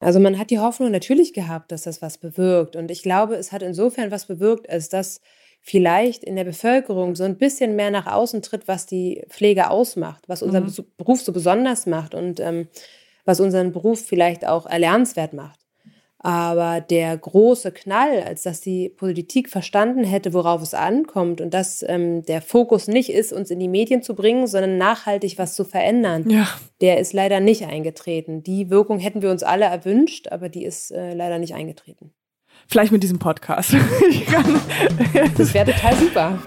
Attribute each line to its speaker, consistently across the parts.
Speaker 1: Also man hat die Hoffnung natürlich gehabt, dass das was bewirkt. Und ich glaube, es hat insofern was bewirkt, als dass vielleicht in der Bevölkerung so ein bisschen mehr nach außen tritt, was die Pflege ausmacht, was unseren mhm. Beruf so besonders macht und ähm, was unseren Beruf vielleicht auch erlernenswert macht. Aber der große Knall, als dass die Politik verstanden hätte, worauf es ankommt und dass ähm, der Fokus nicht ist, uns in die Medien zu bringen, sondern nachhaltig was zu verändern, ja. der ist leider nicht eingetreten. Die Wirkung hätten wir uns alle erwünscht, aber die ist äh, leider nicht eingetreten.
Speaker 2: Vielleicht mit diesem Podcast.
Speaker 1: das wäre total super.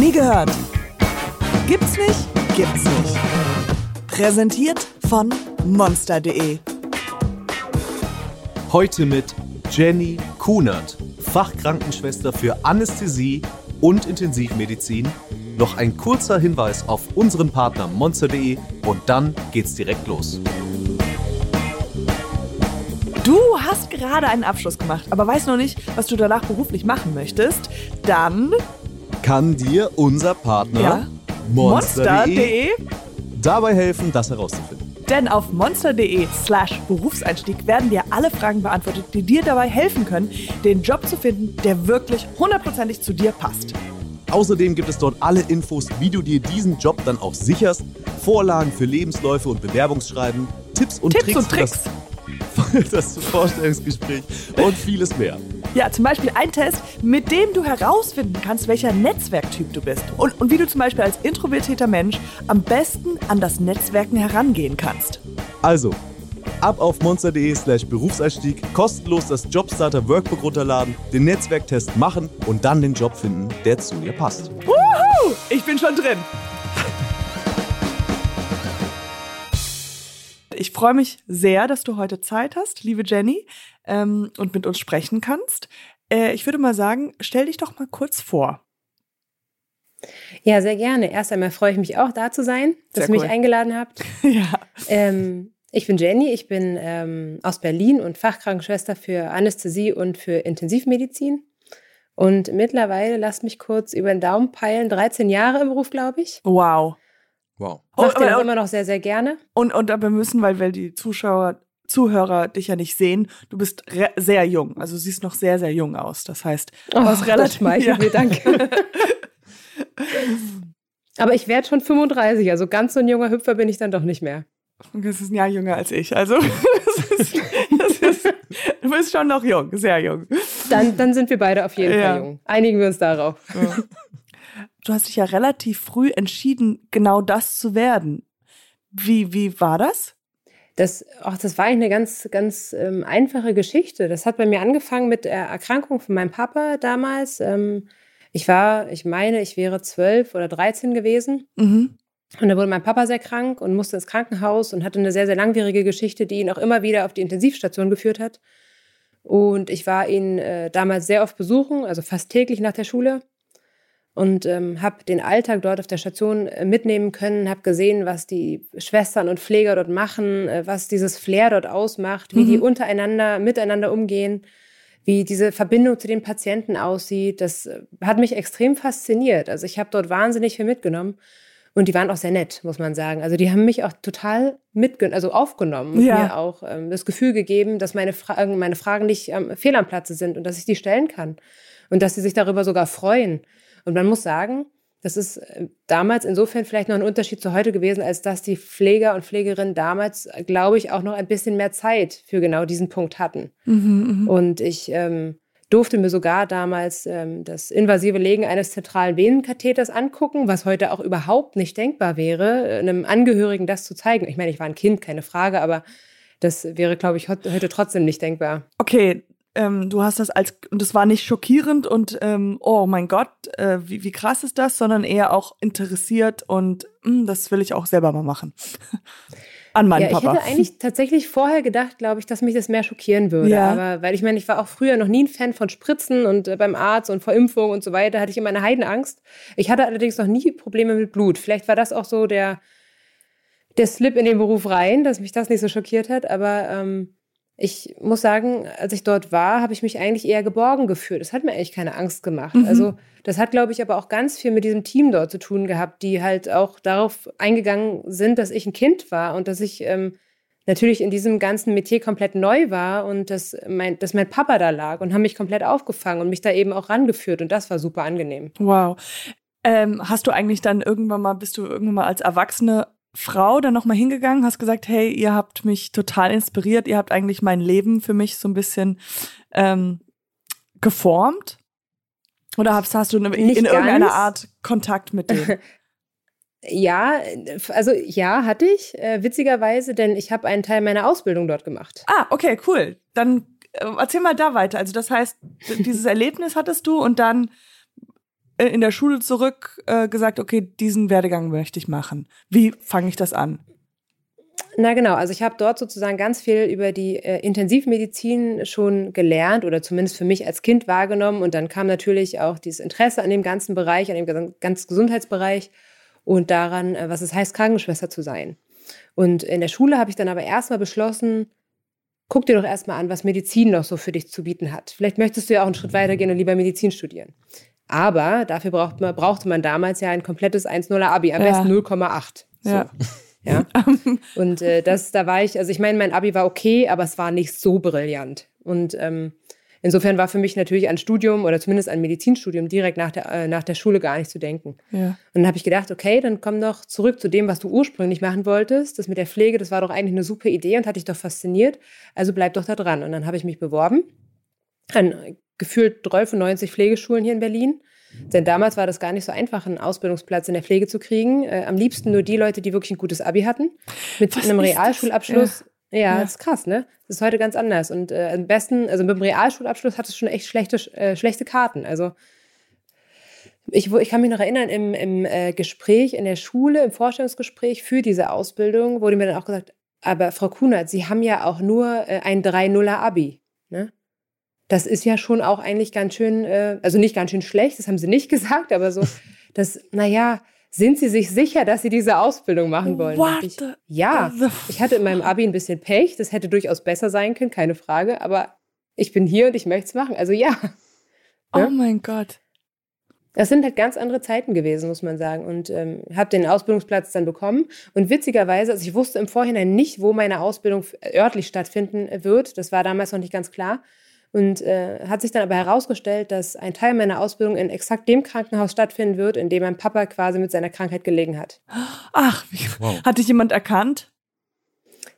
Speaker 3: Nie gehört. Gibt's nicht? Gibt's nicht. Präsentiert von monster.de.
Speaker 4: Heute mit Jenny Kunert, Fachkrankenschwester für Anästhesie und Intensivmedizin. Noch ein kurzer Hinweis auf unseren Partner monster.de und dann geht's direkt los.
Speaker 2: Du hast gerade einen Abschluss gemacht, aber weißt noch nicht, was du danach beruflich machen möchtest, dann
Speaker 4: kann dir unser Partner ja? monster.de Monster dabei helfen, das herauszufinden.
Speaker 2: Denn auf monster.de slash Berufseinstieg werden dir alle Fragen beantwortet, die dir dabei helfen können, den Job zu finden, der wirklich hundertprozentig zu dir passt.
Speaker 4: Außerdem gibt es dort alle Infos, wie du dir diesen Job dann auch sicherst, Vorlagen für Lebensläufe und Bewerbungsschreiben, Tipps und
Speaker 2: Tipps
Speaker 4: Tricks,
Speaker 2: und Tricks.
Speaker 4: Für, das, für das Vorstellungsgespräch und vieles mehr.
Speaker 2: Ja, zum Beispiel ein Test, mit dem du herausfinden kannst, welcher Netzwerktyp du bist und, und wie du zum Beispiel als introvertierter Mensch am besten an das Netzwerken herangehen kannst.
Speaker 4: Also, ab auf monster.de slash Berufseinstieg, kostenlos das Jobstarter Workbook runterladen, den Netzwerktest machen und dann den Job finden, der zu dir passt.
Speaker 2: Wuhu! Ich bin schon drin. Ich freue mich sehr, dass du heute Zeit hast, liebe Jenny ähm, und mit uns sprechen kannst. Äh, ich würde mal sagen, stell dich doch mal kurz vor.
Speaker 1: Ja, sehr gerne. Erst einmal freue ich mich auch, da zu sein, dass sehr ihr mich eingeladen habt.
Speaker 2: ja.
Speaker 1: Ähm, ich bin Jenny, ich bin ähm, aus Berlin und Fachkrankenschwester für Anästhesie und für Intensivmedizin. Und mittlerweile, lasst mich kurz über den Daumen peilen, 13 Jahre im Beruf, glaube ich.
Speaker 2: Wow.
Speaker 4: Wow.
Speaker 1: Macht den auch immer noch sehr, sehr gerne.
Speaker 2: Und, und aber müssen, weil, weil die Zuschauer Zuhörer dich ja nicht sehen, du bist sehr jung. Also siehst noch sehr, sehr jung aus. Das heißt,
Speaker 1: du oh, hast relativ. Das ja. mir, danke. Aber ich werde schon 35, also ganz so ein junger Hüpfer bin ich dann doch nicht mehr.
Speaker 2: Das ist ein Jahr jünger als ich. Also das ist, das ist, du bist schon noch jung, sehr jung.
Speaker 1: Dann, dann sind wir beide auf jeden ja. Fall jung. Einigen wir uns darauf. Ja.
Speaker 2: Du hast dich ja relativ früh entschieden, genau das zu werden. Wie, wie war das?
Speaker 1: Das, ach, das war eigentlich eine ganz, ganz ähm, einfache Geschichte. Das hat bei mir angefangen mit der Erkrankung von meinem Papa damals. Ähm, ich war, ich meine, ich wäre zwölf oder dreizehn gewesen. Mhm. Und da wurde mein Papa sehr krank und musste ins Krankenhaus und hatte eine sehr, sehr langwierige Geschichte, die ihn auch immer wieder auf die Intensivstation geführt hat. Und ich war ihn äh, damals sehr oft besuchen, also fast täglich nach der Schule und ähm, habe den Alltag dort auf der Station äh, mitnehmen können, habe gesehen, was die Schwestern und Pfleger dort machen, äh, was dieses Flair dort ausmacht, wie mhm. die untereinander, miteinander umgehen, wie diese Verbindung zu den Patienten aussieht. Das äh, hat mich extrem fasziniert. Also ich habe dort wahnsinnig viel mitgenommen. Und die waren auch sehr nett, muss man sagen. Also die haben mich auch total mitgenommen, also aufgenommen und mir auch ähm, das Gefühl gegeben, dass meine Fragen, meine Fragen nicht ähm, fehl am Platze sind und dass ich die stellen kann. Und dass sie sich darüber sogar freuen. Und man muss sagen, das ist äh, damals insofern vielleicht noch ein Unterschied zu heute gewesen, als dass die Pfleger und Pflegerinnen damals, glaube ich, auch noch ein bisschen mehr Zeit für genau diesen Punkt hatten. Mhm, mhm, und ich ähm, durfte mir sogar damals ähm, das invasive Legen eines zentralen Venenkatheters angucken, was heute auch überhaupt nicht denkbar wäre, einem Angehörigen das zu zeigen. Ich meine, ich war ein Kind, keine Frage, aber das wäre, glaube ich, heute trotzdem nicht denkbar.
Speaker 2: Okay, ähm, du hast das als, und es war nicht schockierend und ähm, oh mein Gott, äh, wie, wie krass ist das, sondern eher auch interessiert und mh, hm, das will ich auch selber mal machen. An meinen
Speaker 1: ja,
Speaker 2: Papa.
Speaker 1: Ich hätte eigentlich tatsächlich vorher gedacht, glaube ich, dass mich das mehr schockieren würde. Ja. Aber weil ich meine, ich war auch früher noch nie ein Fan von Spritzen und äh, beim Arzt und vor Impfung und so weiter hatte ich immer eine Heidenangst. Ich hatte allerdings noch nie Probleme mit Blut. Vielleicht war das auch so der, der Slip in den Beruf rein, dass mich das nicht so schockiert hat. Aber ähm, ich muss sagen, als ich dort war, habe ich mich eigentlich eher geborgen gefühlt. Es hat mir eigentlich keine Angst gemacht.
Speaker 2: Mhm.
Speaker 1: Also das hat, glaube ich, aber auch ganz viel mit diesem Team dort zu tun gehabt, die halt auch darauf eingegangen sind, dass ich ein Kind war und dass ich ähm, natürlich in diesem ganzen Metier komplett neu war und dass mein, dass mein Papa da lag und haben mich komplett aufgefangen und mich da eben auch rangeführt und das war super angenehm.
Speaker 2: Wow. Ähm, hast du eigentlich dann irgendwann mal, bist du irgendwann mal als Erwachsene Frau dann nochmal hingegangen, hast gesagt, hey, ihr habt mich total inspiriert, ihr habt eigentlich mein Leben für mich so ein bisschen ähm, geformt? Oder hast, hast du in, in irgendeiner Art Kontakt mit denen?
Speaker 1: Ja, also ja, hatte ich, äh, witzigerweise, denn ich habe einen Teil meiner Ausbildung dort gemacht.
Speaker 2: Ah, okay, cool. Dann äh, erzähl mal da weiter. Also das heißt, dieses Erlebnis hattest du und dann in der Schule zurück äh, gesagt, okay, diesen Werdegang möchte ich machen. Wie fange ich das an?
Speaker 1: Na genau, also ich habe dort sozusagen ganz viel über die äh, Intensivmedizin schon gelernt oder zumindest für mich als Kind wahrgenommen. Und dann kam natürlich auch dieses Interesse an dem ganzen Bereich, an dem ganzen Gesundheitsbereich und daran, äh, was es heißt, Krankenschwester zu sein. Und in der Schule habe ich dann aber erstmal beschlossen, guck dir doch erstmal an, was Medizin noch so für dich zu bieten hat. Vielleicht möchtest du ja auch einen Schritt weitergehen und lieber Medizin studieren. Aber dafür braucht man, brauchte man damals ja ein komplettes 1,0er Abi, am
Speaker 2: Ja.
Speaker 1: besten 0,8. So.
Speaker 2: Ja.
Speaker 1: Ja. Und äh, das, da war ich, also ich meine, mein Abi war okay, aber es war nicht so brillant. Und ähm, insofern war für mich natürlich an Studium oder zumindest ein Medizinstudium direkt nach der, äh, nach der Schule gar nicht zu denken.
Speaker 2: Ja.
Speaker 1: Und dann habe ich gedacht, okay, dann komm doch zurück zu dem, was du ursprünglich machen wolltest. Das mit der Pflege, das war doch eigentlich eine super Idee und hat dich doch fasziniert. Also bleib doch da dran. Und dann habe ich mich beworben an gefühlt 93 Pflegeschulen hier in Berlin. Denn damals war das gar nicht so einfach, einen Ausbildungsplatz in der Pflege zu kriegen. Äh, am liebsten nur die Leute, die wirklich ein gutes Abi hatten. Mit
Speaker 2: Was
Speaker 1: einem? Realschulabschluss. Ja,
Speaker 2: Ja.
Speaker 1: das ist krass, ne? Das ist heute ganz anders. Und äh, am besten, also mit dem Realschulabschluss hat es schon echt schlechte, äh, schlechte Karten. Also ich, ich kann mich noch erinnern, im, im äh, Gespräch in der Schule, im Vorstellungsgespräch für diese Ausbildung, wurde mir dann auch gesagt, aber Frau Kunert, Sie haben ja auch nur äh, ein 3-0er Abi. Ne? Das ist ja schon auch eigentlich ganz schön, äh, also nicht ganz schön schlecht, das haben Sie nicht gesagt, aber so, dass, naja, sind Sie sich sicher, dass Sie diese Ausbildung machen wollen?
Speaker 2: What
Speaker 1: ich,
Speaker 2: the-
Speaker 1: ja, ich hatte in meinem Abi ein bisschen Pech, das hätte durchaus besser sein können, keine Frage, aber ich bin hier und ich möchte es machen. Also ja.
Speaker 2: Oh
Speaker 1: Ja?
Speaker 2: mein Gott.
Speaker 1: Das sind halt ganz andere Zeiten gewesen, muss man sagen. Und ähm, habe den Ausbildungsplatz dann bekommen. Und witzigerweise, also ich wusste im Vorhinein nicht, wo meine Ausbildung örtlich stattfinden wird. Das war damals noch nicht ganz klar. Und äh, hat sich dann aber herausgestellt, dass ein Teil meiner Ausbildung in exakt dem Krankenhaus stattfinden wird, in dem mein Papa quasi mit seiner Krankheit gelegen hat.
Speaker 2: Ach, wie,
Speaker 4: Wow.
Speaker 2: hat dich jemand erkannt?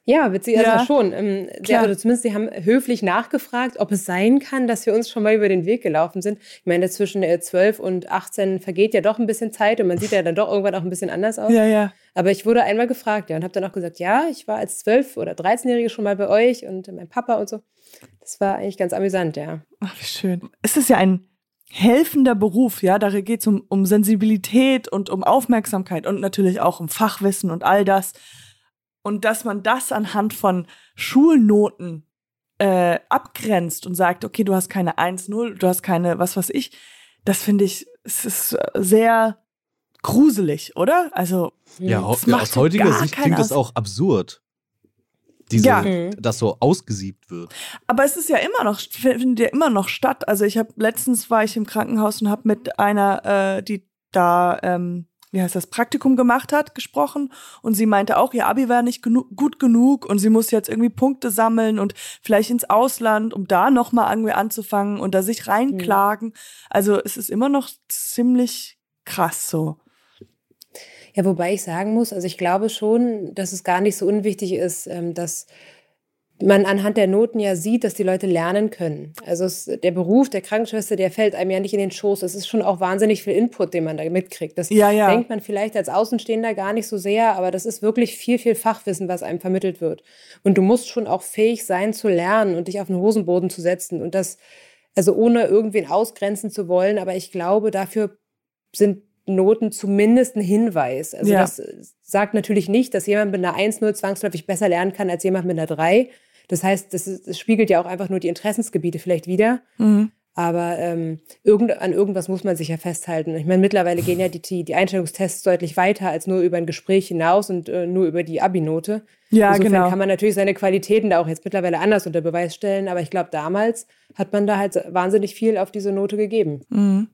Speaker 1: Ja, witzig, also
Speaker 2: Ja,
Speaker 1: schon. Ähm,
Speaker 2: klar.
Speaker 1: oder zumindest, sie haben höflich nachgefragt, ob es sein kann, dass wir uns schon mal über den Weg gelaufen sind. Ich meine, zwischen äh, 12 und 18 vergeht ja doch ein bisschen Zeit und man sieht ja dann doch irgendwann auch ein bisschen anders aus.
Speaker 2: Ja, ja.
Speaker 1: Aber ich wurde einmal gefragt, ja, und habe dann auch gesagt, ja, ich war als 12- oder 13-Jährige schon mal bei euch und mein Papa und so. Das war eigentlich ganz amüsant, ja.
Speaker 2: Ach, wie schön. Es ist ja ein helfender Beruf, ja. Da geht es um, um Sensibilität und um Aufmerksamkeit und natürlich auch um Fachwissen und all das. Und dass man das anhand von Schulnoten äh, abgrenzt und sagt, okay, du hast keine 1-0, du hast keine, was weiß ich, das finde ich, es ist sehr gruselig, oder? Also,
Speaker 4: Ja,
Speaker 2: Das macht
Speaker 4: aus heutiger
Speaker 2: gar
Speaker 4: Sicht klingt das auch absurd. Diese,
Speaker 2: Ja.
Speaker 1: Mhm.
Speaker 4: dass so ausgesiebt wird.
Speaker 2: Aber es ist ja immer noch, findet ja immer noch statt. Also ich habe letztens war ich im Krankenhaus und habe mit einer, äh, die da, ähm, wie heißt das, Praktikum gemacht hat, gesprochen. Und sie meinte auch, ihr Abi war nicht genu gut genug und sie muss jetzt irgendwie Punkte sammeln und vielleicht ins Ausland, um da nochmal irgendwie anzufangen und da sich reinklagen. Also es ist immer noch ziemlich krass so.
Speaker 1: Ja, wobei ich sagen muss, also ich glaube schon, dass es gar nicht so unwichtig ist, ähm, dass man anhand der Noten ja sieht, dass die Leute lernen können. Also es, der Beruf der Krankenschwester, der fällt einem ja nicht in den Schoß. Es ist schon auch wahnsinnig viel Input, den man da mitkriegt. Das
Speaker 2: Ja, ja.
Speaker 1: denkt man vielleicht als Außenstehender gar nicht so sehr, aber das ist wirklich viel, viel Fachwissen, was einem vermittelt wird. Und du musst schon auch fähig sein zu lernen und dich auf den Hosenboden zu setzen und das, also ohne irgendwen ausgrenzen zu wollen. Aber ich glaube, dafür sind Noten zumindest ein Hinweis. Also
Speaker 2: Ja.
Speaker 1: das sagt natürlich nicht, dass jemand mit einer 1-0 zwangsläufig besser lernen kann als jemand mit einer 3. Das heißt, das, ist, das spiegelt ja auch einfach nur die Interessensgebiete vielleicht wieder.
Speaker 2: Mhm.
Speaker 1: Aber ähm, irgend, an irgendwas muss man sich ja festhalten. Ich meine, mittlerweile gehen ja die, die Einstellungstests deutlich weiter als nur über ein Gespräch hinaus und äh, nur über die Abi-Note. Ja, Insofern genau. kann man natürlich seine Qualitäten da auch jetzt mittlerweile anders unter Beweis stellen. Aber ich glaube, damals hat man da halt wahnsinnig viel auf diese Note gegeben.
Speaker 2: Mhm.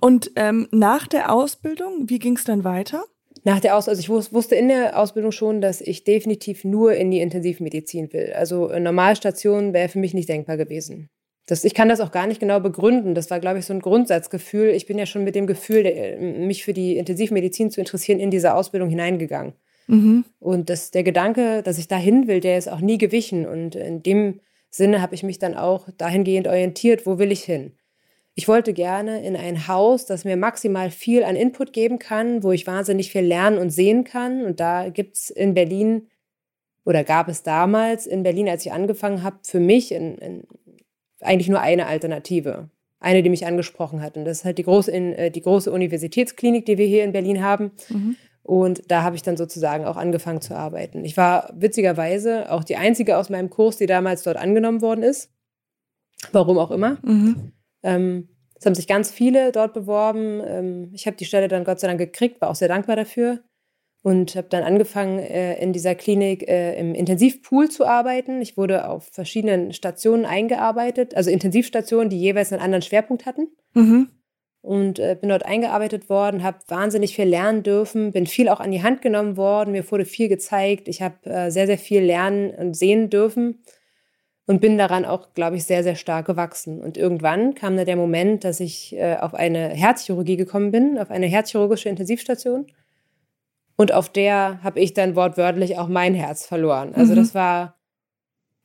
Speaker 2: Und ähm, nach der Ausbildung, wie ging es dann weiter?
Speaker 1: Nach der Aus also ich wusste in der Ausbildung schon, dass ich definitiv nur in die Intensivmedizin will. Also Normalstation wäre für mich nicht denkbar gewesen. Das, ich kann das auch gar nicht genau begründen. Das war, glaube ich, so ein Grundsatzgefühl. Ich bin ja schon mit dem Gefühl, mich für die Intensivmedizin zu interessieren, in diese Ausbildung hineingegangen. Mhm. Und das, der Gedanke, dass ich dahin will, der ist auch nie gewichen. Und in dem Sinne habe ich mich dann auch dahingehend orientiert, wo will ich hin? Ich wollte gerne in ein Haus, das mir maximal viel an Input geben kann, wo ich wahnsinnig viel lernen und sehen kann. Und da gibt es in Berlin oder gab es damals in Berlin, als ich angefangen habe, für mich in, in eigentlich nur eine Alternative. Eine, die mich angesprochen hat. Und das ist halt die große, äh, die große Universitätsklinik, die wir hier in Berlin haben. Mhm. Und da habe ich dann sozusagen auch angefangen zu arbeiten. Ich war witzigerweise auch die einzige aus meinem Kurs, die damals dort angenommen worden ist. Warum auch immer. Mhm. Ähm, es haben sich ganz viele dort beworben. Ähm, ich habe die Stelle dann Gott sei Dank gekriegt, war auch sehr dankbar dafür und habe dann angefangen, äh, in dieser Klinik äh, im Intensivpool zu arbeiten. Ich wurde auf verschiedenen Stationen eingearbeitet, also Intensivstationen, die jeweils einen anderen Schwerpunkt hatten. Mhm. Und äh, bin dort eingearbeitet worden, habe wahnsinnig viel lernen dürfen, bin viel auch an die Hand genommen worden, mir wurde viel gezeigt. Ich habe äh, sehr, sehr viel lernen und sehen dürfen und bin daran auch, glaube ich, sehr, sehr stark gewachsen. Und irgendwann kam da der Moment, dass ich äh, auf eine Herzchirurgie gekommen bin, auf eine herzchirurgische Intensivstation und auf der habe ich dann wortwörtlich auch mein Herz verloren. Also mhm. das war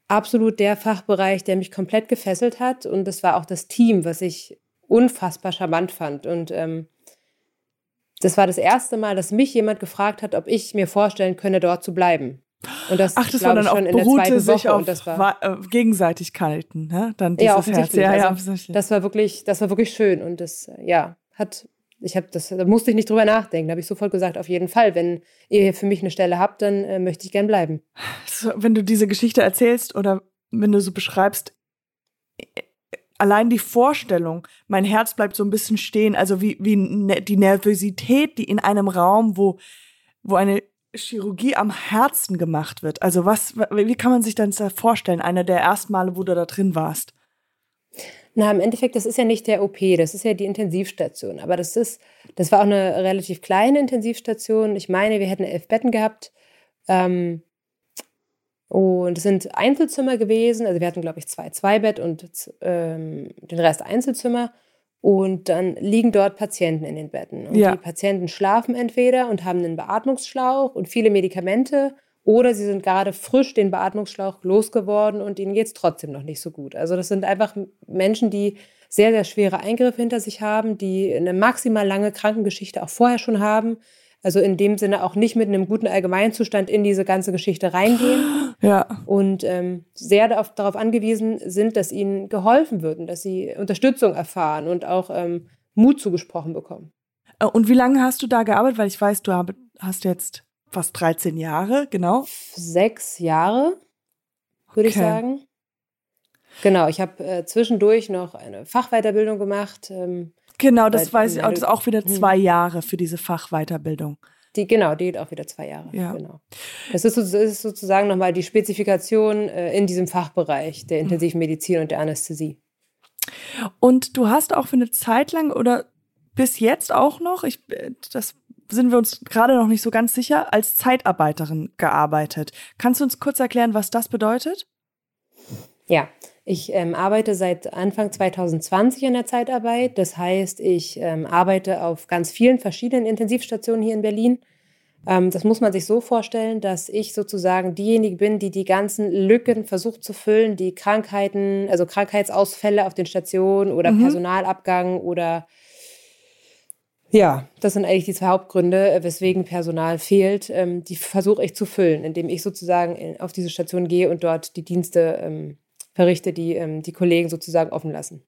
Speaker 1: absolut der Fachbereich, der mich komplett gefesselt hat. Und das war auch das Team, was ich unfassbar charmant fand. Und ähm, das war das erste Mal, dass mich jemand gefragt hat, ob ich mir vorstellen könne, dort zu bleiben.
Speaker 2: Und das, Ach, das war dann auch schon in der zweiten sich Woche. Auf und das war äh, Gegenseitigkeiten, ne? Dann dieses
Speaker 1: ja, offensichtlich. Herz. Ja, also, ja, Das war wirklich, das war wirklich schön und das, ja, hat ich habe das, da musste ich nicht drüber nachdenken. Da habe ich sofort gesagt, auf jeden Fall, wenn ihr für mich eine Stelle habt, dann äh, möchte ich gern bleiben.
Speaker 2: So, wenn du diese Geschichte erzählst oder wenn du so beschreibst, allein die Vorstellung, mein Herz bleibt so ein bisschen stehen, also wie, wie ne, die Nervosität, die in einem Raum, wo, wo eine Chirurgie am Herzen gemacht wird. Also was, wie kann man sich das vorstellen, einer der ersten Male, wo du da drin warst?
Speaker 1: Na, im Endeffekt, das ist ja nicht der OP, das ist ja die Intensivstation. Aber das ist, das war auch eine relativ kleine Intensivstation. Ich meine, wir hätten elf Betten gehabt. Ähm, und es sind Einzelzimmer gewesen. Also wir hatten, glaube ich, zwei Zweibett und ähm, den Rest Einzelzimmer. Und dann liegen dort Patienten in den Betten. Und ja. die Patienten schlafen entweder und haben einen Beatmungsschlauch und viele Medikamente oder sie sind gerade frisch den Beatmungsschlauch losgeworden und ihnen geht es trotzdem noch nicht so gut. Also das sind einfach Menschen, die sehr, sehr schwere Eingriffe hinter sich haben, die eine maximal lange Krankengeschichte auch vorher schon haben. Also in dem Sinne auch nicht mit einem guten Allgemeinzustand in diese ganze Geschichte reingehen. Ja. Und ähm, sehr darauf, darauf angewiesen sind, dass ihnen geholfen wird und dass sie Unterstützung erfahren und auch ähm, Mut zugesprochen bekommen.
Speaker 2: Äh, und wie lange hast du da gearbeitet? Weil ich weiß, du hast jetzt fast 13 Jahre, genau.
Speaker 1: Sechs Jahre, würde okay. ich sagen. Genau, ich habe äh, zwischendurch noch eine Fachweiterbildung gemacht. Ähm,
Speaker 2: genau, das weiß ich auch. Das ist auch wieder hm. zwei Jahre für diese Fachweiterbildung.
Speaker 1: Die, genau, die geht auch wieder zwei Jahre. Ja. Genau. Das ist, das ist sozusagen nochmal die Spezifikation äh, in diesem Fachbereich der Intensivmedizin und der Anästhesie.
Speaker 2: Und du hast auch für eine Zeit lang oder bis jetzt auch noch, ich, äh, das sind wir uns gerade noch nicht so ganz sicher, als Zeitarbeiterin gearbeitet. Kannst du uns kurz erklären, was das bedeutet?
Speaker 1: Ja, ich ähm, arbeite seit Anfang 2020 in der Zeitarbeit. Das heißt, ich ähm, arbeite auf ganz vielen verschiedenen Intensivstationen hier in Berlin. Ähm, das muss man sich so vorstellen, dass ich sozusagen diejenige bin, die die ganzen Lücken versucht zu füllen, die Krankheiten, also Krankheitsausfälle auf den Stationen oder mhm. Personalabgang oder ja, das sind eigentlich die zwei Hauptgründe, äh, weswegen Personal fehlt. Ähm, die versuche ich zu füllen, indem ich sozusagen auf diese Station gehe und dort die Dienste ähm, verrichte, die ähm, die Kollegen sozusagen offen lassen.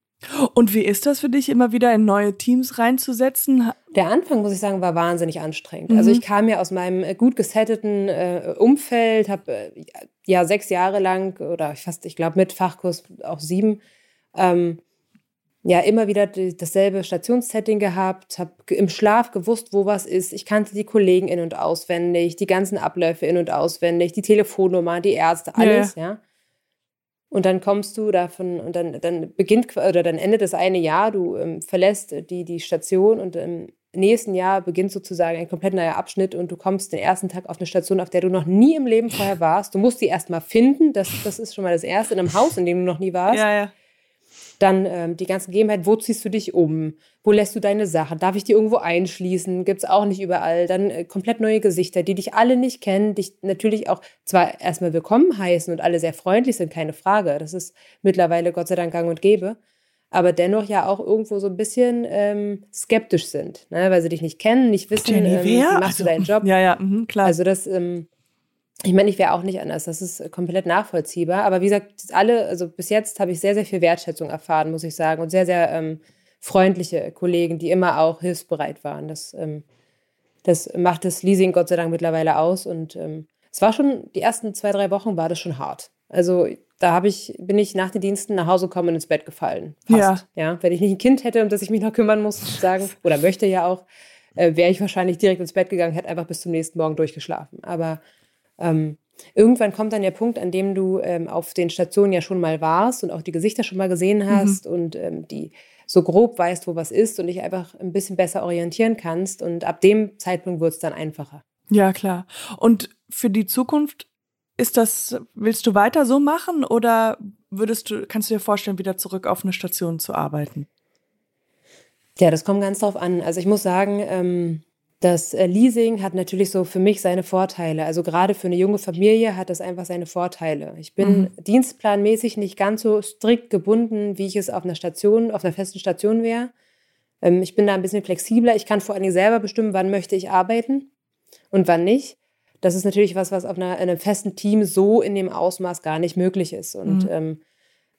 Speaker 2: Und wie ist das für dich, immer wieder in neue Teams reinzusetzen?
Speaker 1: Der Anfang, muss ich sagen, war wahnsinnig anstrengend. Also mhm. Also ich kam ja aus meinem äh, gut gesetteten äh, Umfeld, habe äh, ja sechs Jahre lang oder fast, ich glaube, mit Fachkurs auch sieben, ähm, ja immer wieder dasselbe Stationssetting gehabt, habe im Schlaf gewusst, wo was ist. Ich kannte die Kollegen in und auswendig, die ganzen Abläufe in und auswendig, die Telefonnummer, die Ärzte, alles, ja. ja. Und dann kommst du davon und dann, dann beginnt oder dann endet das eine Jahr, du ähm, verlässt die, die Station und im nächsten Jahr beginnt sozusagen ein komplett neuer Abschnitt und du kommst den ersten Tag auf eine Station, auf der du noch nie im Leben vorher warst. Du musst die erstmal finden, das, das ist schon mal das Erste, in einem Haus, in dem du noch nie warst.
Speaker 2: Ja, ja.
Speaker 1: Dann ähm, die ganzen Gegebenheiten, wo ziehst du dich um? Wo lässt du deine Sachen? Darf ich die irgendwo einschließen? Gibt es auch nicht überall. Dann äh, komplett neue Gesichter, die dich alle nicht kennen, dich natürlich auch zwar erstmal willkommen heißen und alle sehr freundlich sind, keine Frage. Das ist mittlerweile Gott sei Dank gang und gäbe. Aber dennoch ja auch irgendwo so ein bisschen ähm, skeptisch sind, ne? weil sie dich nicht kennen, nicht wissen, ähm, wie machst also, du deinen Job.
Speaker 2: Ja, ja, mh, klar.
Speaker 1: Also das ähm, ich meine, ich wäre auch nicht anders. Das ist komplett nachvollziehbar. Aber wie gesagt, alle, also bis jetzt habe ich sehr, sehr viel Wertschätzung erfahren, muss ich sagen. Und sehr, sehr ähm, freundliche Kollegen, die immer auch hilfsbereit waren. Das, ähm, das macht das Leasing Gott sei Dank mittlerweile aus. Und ähm, es war schon, die ersten zwei, drei Wochen war das schon hart. Also da habe ich, bin ich nach den Diensten nach Hause gekommen und ins Bett gefallen. Fast. Ja. ja. Wenn ich nicht ein Kind hätte, um das ich mich noch kümmern muss, sagen, oder möchte ja auch, äh, wäre ich wahrscheinlich direkt ins Bett gegangen, hätte einfach bis zum nächsten Morgen durchgeschlafen. Aber ähm, irgendwann kommt dann der Punkt, an dem du ähm, auf den Stationen ja schon mal warst und auch die Gesichter schon mal gesehen mhm. hast mhm. und ähm, die so grob weißt, wo was ist und dich einfach ein bisschen besser orientieren kannst. Und ab dem Zeitpunkt wird es dann einfacher.
Speaker 2: Ja, klar. Und für die Zukunft ist das, willst du weiter so machen oder würdest du, kannst du dir vorstellen, wieder zurück auf eine Station zu arbeiten?
Speaker 1: Ja, das kommt ganz drauf an. Also ich muss sagen, ähm, das äh, Leasing hat natürlich so für mich seine Vorteile. Also gerade für eine junge Familie hat das einfach seine Vorteile. Ich bin mhm. dienstplanmäßig nicht ganz so strikt gebunden, wie ich es auf einer Station, auf einer festen Station wäre. Ähm, ich bin da ein bisschen flexibler. Ich kann vor allen Dingen selber bestimmen, wann möchte ich arbeiten und wann nicht. Das ist natürlich was, was auf einer, einem festen Team so in dem Ausmaß gar nicht möglich ist. Und mhm. ähm,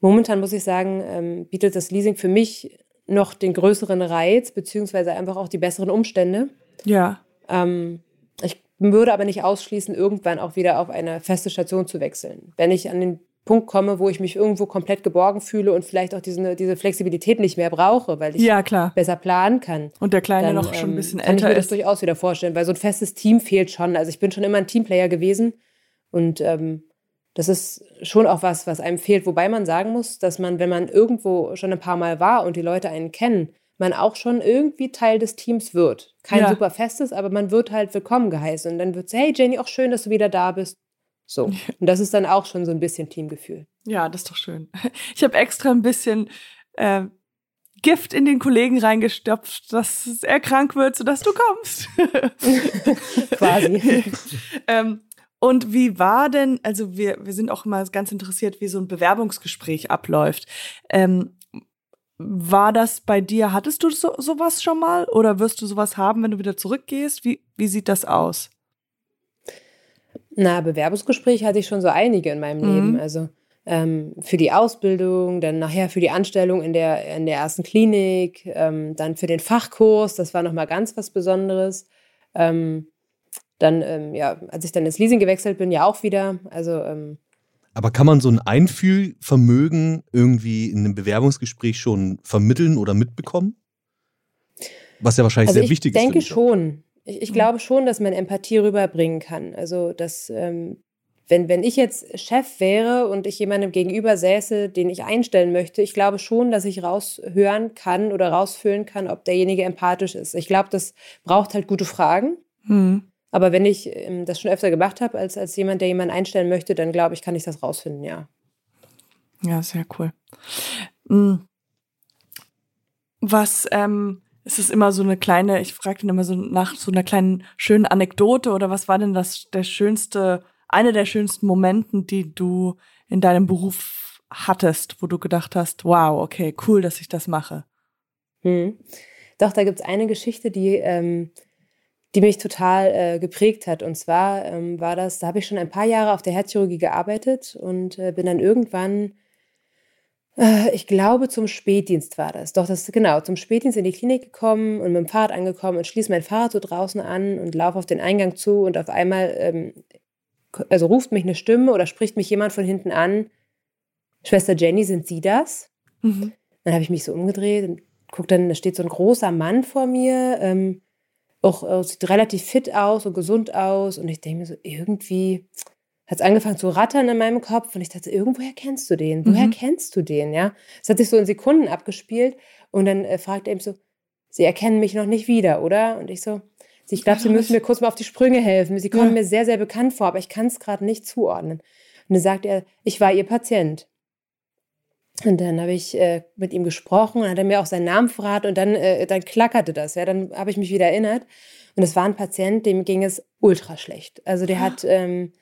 Speaker 1: momentan muss ich sagen, ähm, bietet das Leasing für mich noch den größeren Reiz, beziehungsweise einfach auch die besseren Umstände.
Speaker 2: Ja.
Speaker 1: Ähm, ich würde aber nicht ausschließen, irgendwann auch wieder auf eine feste Station zu wechseln. Wenn ich an den Punkt komme, wo ich mich irgendwo komplett geborgen fühle und vielleicht auch diese, diese Flexibilität nicht mehr brauche, weil ich
Speaker 2: ja, klar.
Speaker 1: besser planen kann.
Speaker 2: Und der Kleine dann, noch schon ein bisschen
Speaker 1: ähm, älter ist. Kann ich mir
Speaker 2: das
Speaker 1: durchaus wieder vorstellen, weil so ein festes Team fehlt schon. Also ich bin schon immer ein Teamplayer gewesen und ähm, das ist schon auch was, was einem fehlt. Wobei man sagen muss, dass man, wenn man irgendwo schon ein paar Mal war und die Leute einen kennen, man auch schon irgendwie Teil des Teams wird. Kein ja. super festes, aber man wird halt willkommen geheißen. Und dann wird es, hey Jenny, auch schön, dass du wieder da bist. So. Und das ist dann auch schon so ein bisschen Teamgefühl.
Speaker 2: Ja, das ist doch schön. Ich habe extra ein bisschen äh, Gift in den Kollegen reingestopft, dass er krank wird, sodass du kommst.
Speaker 1: Quasi.
Speaker 2: ähm, und wie war denn, also wir, wir sind auch immer ganz interessiert, wie so ein Bewerbungsgespräch abläuft. Ähm, war das bei dir, hattest du so, sowas schon mal oder wirst du sowas haben, wenn du wieder zurückgehst? Wie, wie sieht das aus?
Speaker 1: Na, Bewerbungsgespräche hatte ich schon so einige in meinem mhm. Leben. Also ähm, für die Ausbildung, dann nachher für die Anstellung in der, in der ersten Klinik, ähm, dann für den Fachkurs, das war nochmal ganz was Besonderes. Ähm, dann, ähm, ja, als ich dann ins Leasing gewechselt bin, ja auch wieder. Also ähm,
Speaker 4: aber kann man so ein Einfühlvermögen irgendwie in einem Bewerbungsgespräch schon vermitteln oder mitbekommen? Was ja wahrscheinlich
Speaker 1: also
Speaker 4: sehr wichtig
Speaker 1: ist. Ich denke schon. Ich, ich, glaube schon, dass man Empathie rüberbringen kann. Also, dass, ähm, wenn, wenn ich jetzt Chef wäre und ich jemandem gegenüber säße, den ich einstellen möchte, ich glaube schon, dass ich raushören kann oder rausfühlen kann, ob derjenige empathisch ist. Ich glaube, das braucht halt gute Fragen. Hm. Aber wenn ich ähm, das schon öfter gemacht habe, als, als jemand, der jemanden einstellen möchte, dann glaube ich, kann ich das rausfinden, ja.
Speaker 2: Ja, sehr cool. Hm. Was, ähm, es ist immer so eine kleine, ich frage dann immer so nach so einer kleinen schönen Anekdote oder was war denn das der schönste, eine der schönsten Momenten, die du in deinem Beruf hattest, wo du gedacht hast, wow, okay, cool, dass ich das mache?
Speaker 1: Hm. Doch, da gibt es eine Geschichte, die ähm, die mich total äh, geprägt hat. Und zwar ähm, war das, da habe ich schon ein paar Jahre auf der Herzchirurgie gearbeitet und äh, bin dann irgendwann, äh, ich glaube, zum Spätdienst war das. Doch, das genau, zum Spätdienst in die Klinik gekommen und mit dem Fahrrad angekommen und schließe mein Fahrrad so draußen an und laufe auf den Eingang zu und auf einmal, ähm, also ruft mich eine Stimme oder spricht mich jemand von hinten an. Schwester Jenny, sind Sie das? Mhm. Dann habe ich mich so umgedreht und guck dann, da steht so ein großer Mann vor mir, ähm, auch äh, sieht relativ fit aus und gesund aus. Und ich denke mir so, irgendwie hat es angefangen zu rattern in meinem Kopf und ich dachte, irgendwoher kennst du den? Woher mhm. kennst du den? Ja, es hat sich so in Sekunden abgespielt und dann äh, fragt er eben so, Sie erkennen mich noch nicht wieder, oder? Und ich so, ich glaube, Sie müssen mir kurz mal auf die Sprünge helfen. Sie kommen ja. mir sehr, sehr bekannt vor, aber ich kann es gerade nicht zuordnen. Und dann sagt er, ich war Ihr Patient. Und dann habe ich äh, mit ihm gesprochen und hat er mir auch seinen Namen verraten und dann, äh, dann klackerte das. Ja, dann habe ich mich wieder erinnert. Und es war ein Patient, dem ging es ultra schlecht. Also der hat, ähm,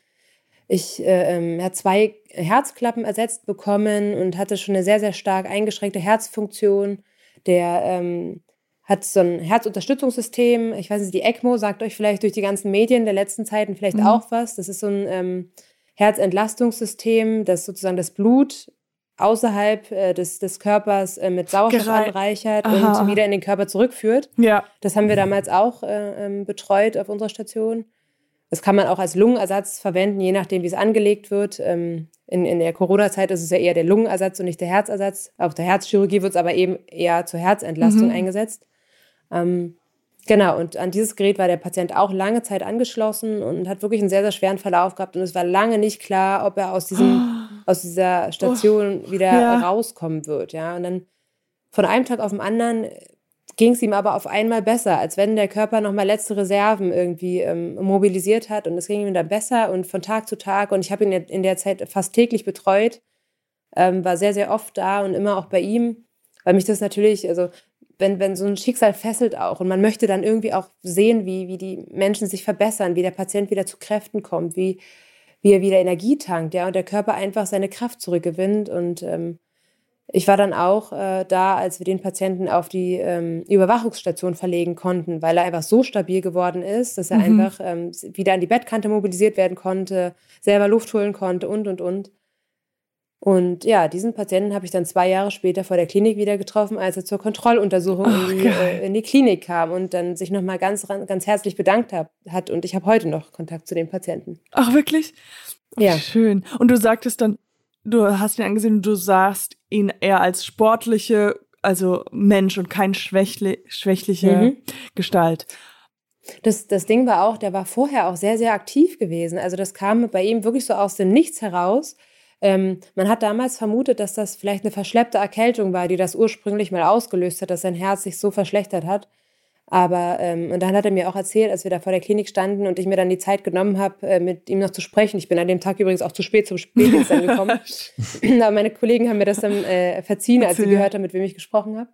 Speaker 1: ich, äh, ähm, hat zwei Herzklappen ersetzt bekommen und hatte schon eine sehr, sehr stark eingeschränkte Herzfunktion. Der ähm, hat so ein Herzunterstützungssystem. Ich weiß nicht, die ECMO sagt euch vielleicht durch die ganzen Medien der letzten Zeiten vielleicht mhm. auch was. Das ist so ein ähm, Herzentlastungssystem, das sozusagen das Blut außerhalb äh, des, des Körpers äh, mit Sauerstoff Gerei anreichert Aha. und wieder in den Körper zurückführt.
Speaker 2: Ja.
Speaker 1: Das haben wir damals auch äh, ähm, betreut auf unserer Station. Das kann man auch als Lungenersatz verwenden, je nachdem, wie es angelegt wird. Ähm, in, in der Corona-Zeit ist es ja eher der Lungenersatz und nicht der Herzersatz. Auf der Herzchirurgie wird es aber eben eher zur Herzentlastung mhm. eingesetzt. Ähm, genau, und an dieses Gerät war der Patient auch lange Zeit angeschlossen und hat wirklich einen sehr, sehr schweren Verlauf gehabt. Und es war lange nicht klar, ob er aus, diesem, oh. Aus dieser Station oh. wieder ja. rauskommen wird. Ja, und dann von einem Tag auf den anderen ging es ihm aber auf einmal besser, als wenn der Körper nochmal letzte Reserven irgendwie ähm, mobilisiert hat. Und es ging ihm dann besser und von Tag zu Tag. Und ich habe ihn in der Zeit fast täglich betreut, ähm, war sehr, sehr oft da und immer auch bei ihm, weil mich das natürlich, also wenn, wenn so ein Schicksal fesselt auch und man möchte dann irgendwie auch sehen, wie, wie die Menschen sich verbessern, wie der Patient wieder zu Kräften kommt, wie, wie er wieder Energie tankt, ja, und der Körper einfach seine Kraft zurückgewinnt. Und ähm, ich war dann auch äh, da, als wir den Patienten auf die ähm, Überwachungsstation verlegen konnten, weil er einfach so stabil geworden ist, dass er mhm. einfach ähm, wieder an die Bettkante mobilisiert werden konnte, selber Luft holen konnte und, und, und. Und ja, diesen Patienten habe ich dann zwei Jahre später vor der Klinik wieder getroffen, als er zur Kontrolluntersuchung oh, in, die, äh, in, die, Klinik kam und dann sich nochmal ganz, ganz herzlich bedankt hab, hat. Und ich habe heute noch Kontakt zu dem Patienten.
Speaker 2: Ach, wirklich? Ja. Schön. Und du sagtest dann, du hast ihn angesehen du sahst ihn eher als sportliche, also Mensch und kein schwächli schwächliche mhm. Gestalt.
Speaker 1: Das, das Ding war auch, der war vorher auch sehr, sehr aktiv gewesen. Also das kam bei ihm wirklich so aus dem Nichts heraus ähm, man hat damals vermutet, dass das vielleicht eine verschleppte Erkältung war, die das ursprünglich mal ausgelöst hat, dass sein Herz sich so verschlechtert hat. Aber, ähm, und dann hat er mir auch erzählt, als wir da vor der Klinik standen und ich mir dann die Zeit genommen habe, äh, mit ihm noch zu sprechen. Ich bin an dem Tag übrigens auch zu spät zum Spätdienst angekommen. Aber meine Kollegen haben mir das dann äh, verziehen, als sie gehört haben, mit wem ich gesprochen habe.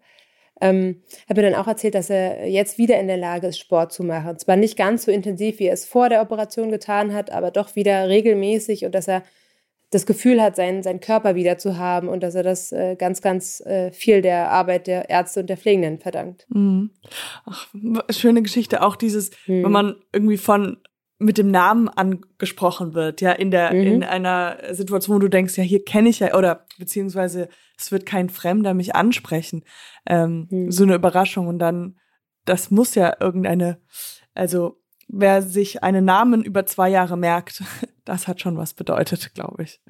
Speaker 1: Ähm, hat mir dann auch erzählt, dass er jetzt wieder in der Lage ist, Sport zu machen. Zwar nicht ganz so intensiv, wie er es vor der Operation getan hat, aber doch wieder regelmäßig und dass er das Gefühl hat, seinen, seinen Körper wieder zu haben und dass er das äh, ganz, ganz äh, viel der Arbeit der Ärzte und der Pflegenden verdankt.
Speaker 2: Mhm. Ach, schöne Geschichte, auch dieses, mhm. wenn man irgendwie von mit dem Namen angesprochen wird, ja, in der, mhm. in einer Situation, wo du denkst, ja, hier kenne ich ja, oder beziehungsweise es wird kein Fremder mich ansprechen. Ähm, mhm. So eine Überraschung und dann, das muss ja irgendeine, also wer sich einen Namen über zwei Jahre merkt, das hat schon was bedeutet, glaube ich.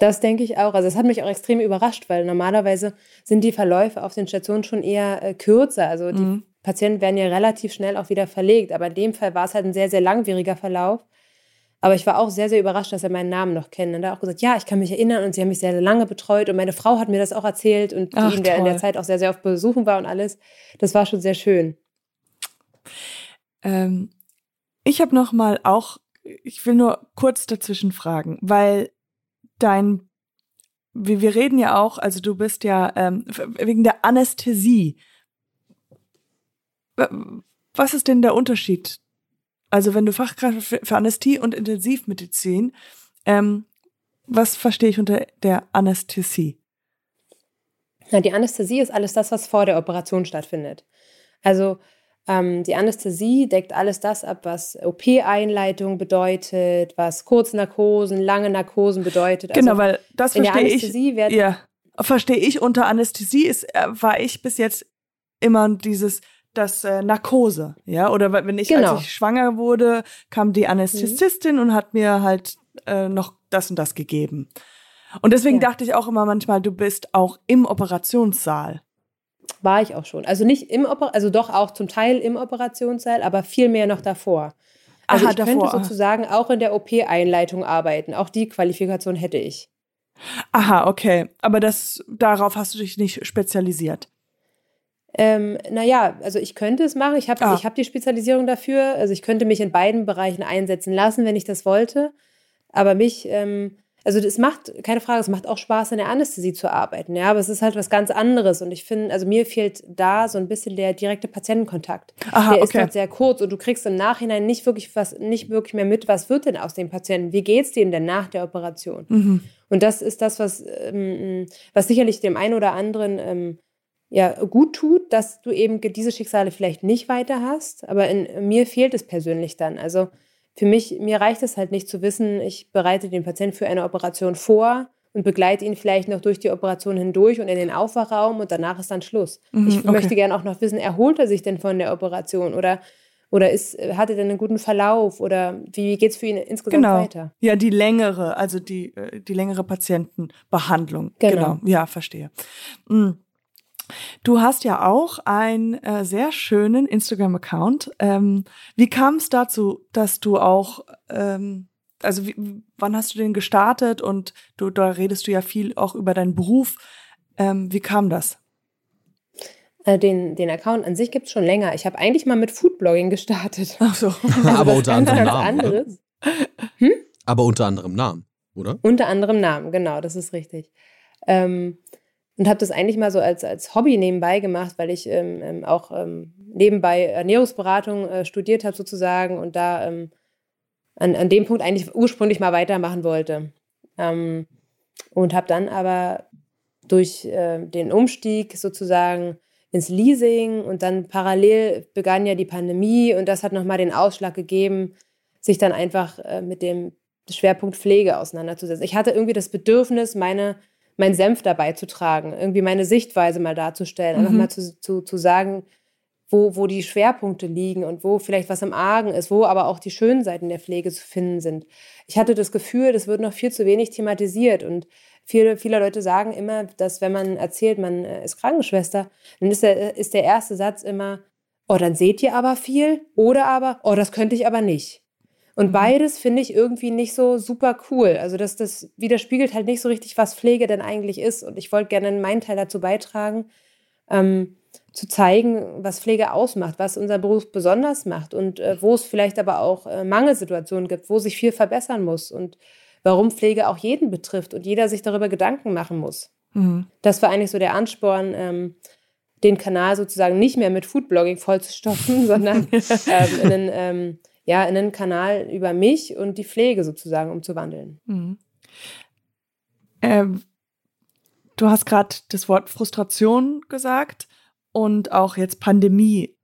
Speaker 1: Das denke ich auch. Also es hat mich auch extrem überrascht, weil normalerweise sind die Verläufe auf den Stationen schon eher äh, kürzer. Also die mhm. Patienten werden ja relativ schnell auch wieder verlegt. Aber in dem Fall war es halt ein sehr, sehr langwieriger Verlauf. Aber ich war auch sehr, sehr überrascht, dass er meinen Namen noch kennt. Und er hat auch gesagt, ja, ich kann mich erinnern und sie haben mich sehr, sehr lange betreut und meine Frau hat mir das auch erzählt und Ach, die in der, in der Zeit auch sehr, sehr oft besuchen war und alles. Das war schon sehr schön.
Speaker 2: Ähm, ich habe noch mal auch, ich will nur kurz dazwischen fragen, weil dein, wir, wir reden ja auch, also du bist ja ähm, wegen der Anästhesie. Was ist denn der Unterschied? Also wenn du Fachkraft für Anästhesie und Intensivmedizin, ähm, was verstehe ich unter der Anästhesie?
Speaker 1: Na, die Anästhesie ist alles das, was vor der Operation stattfindet. Also ähm, die Anästhesie deckt alles das ab, was OP-Einleitung bedeutet, was Kurznarkosen, lange Narkosen bedeutet.
Speaker 2: Genau, also weil das verstehe ich. Ja, verstehe ich unter Anästhesie ist, äh, war ich bis jetzt immer dieses das äh, Narkose, ja, oder wenn ich genau. als ich schwanger wurde, kam die Anästhesistin mhm. und hat mir halt äh, noch das und das gegeben. Und deswegen ja. dachte ich auch immer manchmal, du bist auch im Operationssaal
Speaker 1: war ich auch schon. Also nicht im Oper also doch auch zum Teil im Operationssaal, aber viel mehr noch davor. Also
Speaker 2: Aha,
Speaker 1: ich könnte
Speaker 2: davor, ah.
Speaker 1: sozusagen auch in der OP-Einleitung arbeiten. Auch die Qualifikation hätte ich.
Speaker 2: Aha, okay. Aber das, darauf hast du dich nicht spezialisiert.
Speaker 1: Ähm, naja, also ich könnte es machen. Ich habe
Speaker 2: Ah.
Speaker 1: ich hab die Spezialisierung dafür. Also ich könnte mich in beiden Bereichen einsetzen lassen, wenn ich das wollte. Aber mich, ähm, also es macht, keine Frage, es macht auch Spaß, in der Anästhesie zu arbeiten. Ja, aber es ist halt was ganz anderes. Und ich finde, also mir fehlt da so ein bisschen der direkte Patientenkontakt.
Speaker 2: Aha,
Speaker 1: der ist
Speaker 2: okay.
Speaker 1: dort sehr kurz und du kriegst im Nachhinein nicht wirklich was, nicht wirklich mehr mit, was wird denn aus dem Patienten? Wie geht's dem denn nach der Operation?
Speaker 2: Mhm.
Speaker 1: Und das ist das, was, ähm, was sicherlich dem einen oder anderen ähm, ja, gut tut, dass du eben diese Schicksale vielleicht nicht weiter hast. Aber in mir fehlt es persönlich dann. Also für mich, mir reicht es halt nicht zu wissen, ich bereite den Patienten für eine Operation vor und begleite ihn vielleicht noch durch die Operation hindurch und in den Aufwachraum und danach ist dann Schluss.
Speaker 2: Mhm,
Speaker 1: ich
Speaker 2: okay.
Speaker 1: möchte gerne auch noch wissen, erholt er sich denn von der Operation oder, oder ist, hat er denn einen guten Verlauf oder wie geht es für ihn insgesamt
Speaker 2: Genau.
Speaker 1: weiter?
Speaker 2: Ja, die längere, also die, äh, die längere Patientenbehandlung.
Speaker 1: Genau.
Speaker 2: Ja, verstehe. Mm. Du hast ja auch einen äh, sehr schönen Instagram-Account. Ähm, wie kam es dazu, dass du auch, ähm, also wie, wann hast du den gestartet und du, da redest du ja viel auch über deinen Beruf. Ähm, wie kam das?
Speaker 1: Äh, Den, den Account an sich gibt es schon länger. Ich habe eigentlich mal mit Foodblogging gestartet.
Speaker 2: Ach so.
Speaker 4: Aber unter anderem Namen. Oder?
Speaker 1: anderes.
Speaker 4: Aber unter anderem Namen, oder?
Speaker 1: Unter anderem Namen, genau, das ist richtig. Ähm, und habe das eigentlich mal so als, als Hobby nebenbei gemacht, weil ich ähm, ähm, auch ähm, nebenbei Ernährungsberatung äh, studiert habe sozusagen und da ähm, an, an dem Punkt eigentlich ursprünglich mal weitermachen wollte. Ähm, und habe dann aber durch äh, den Umstieg sozusagen ins Leasing und dann parallel begann ja die Pandemie und das hat nochmal den Ausschlag gegeben, sich dann einfach äh, mit dem Schwerpunkt Pflege auseinanderzusetzen. Ich hatte irgendwie das Bedürfnis, meine, meinen Senf dabei zu tragen, irgendwie meine Sichtweise mal darzustellen, einfach
Speaker 2: Mhm.
Speaker 1: mal zu, zu, zu sagen, wo, wo die Schwerpunkte liegen und wo vielleicht was im Argen ist, wo aber auch die schönen Seiten der Pflege zu finden sind. Ich hatte das Gefühl, das wird noch viel zu wenig thematisiert und viele, viele Leute sagen immer, dass wenn man erzählt, man äh, ist Krankenschwester, dann ist der, ist der erste Satz immer, oh, dann seht ihr aber viel oder aber, oh, das könnte ich aber nicht. Und
Speaker 2: Mhm.
Speaker 1: beides finde ich irgendwie nicht so super cool. Also das, das widerspiegelt halt nicht so richtig, was Pflege denn eigentlich ist. Und ich wollte gerne meinen Teil dazu beitragen, ähm, zu zeigen, was Pflege ausmacht, was unser Beruf besonders macht und äh, wo es vielleicht aber auch äh, Mangelsituationen gibt, wo sich viel verbessern muss und warum Pflege auch jeden betrifft und jeder sich darüber Gedanken machen muss.
Speaker 2: Mhm.
Speaker 1: Das war eigentlich so der Ansporn, ähm, den Kanal sozusagen nicht mehr mit Foodblogging vollzustopfen, sondern ähm, in, einen, ähm, ja, in einen Kanal über mich und die Pflege sozusagen umzuwandeln.
Speaker 2: Mhm. Ähm, du hast gerade das Wort Frustration gesagt und auch jetzt Pandemie.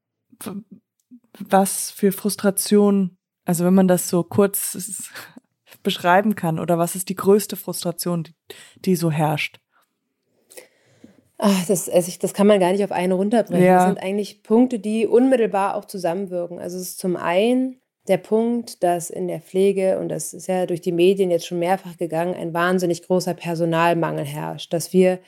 Speaker 2: Was für Frustration, also wenn man das so kurz beschreiben kann, oder was ist die größte Frustration, die, die so herrscht?
Speaker 1: Ach, das, also ich, das kann man gar nicht auf einen runterbrechen.
Speaker 2: Ja.
Speaker 1: Das sind eigentlich Punkte, die unmittelbar auch zusammenwirken. Also es ist zum einen der Punkt, dass in der Pflege, und das ist ja durch die Medien jetzt schon mehrfach gegangen, ein wahnsinnig großer Personalmangel herrscht. Dass wir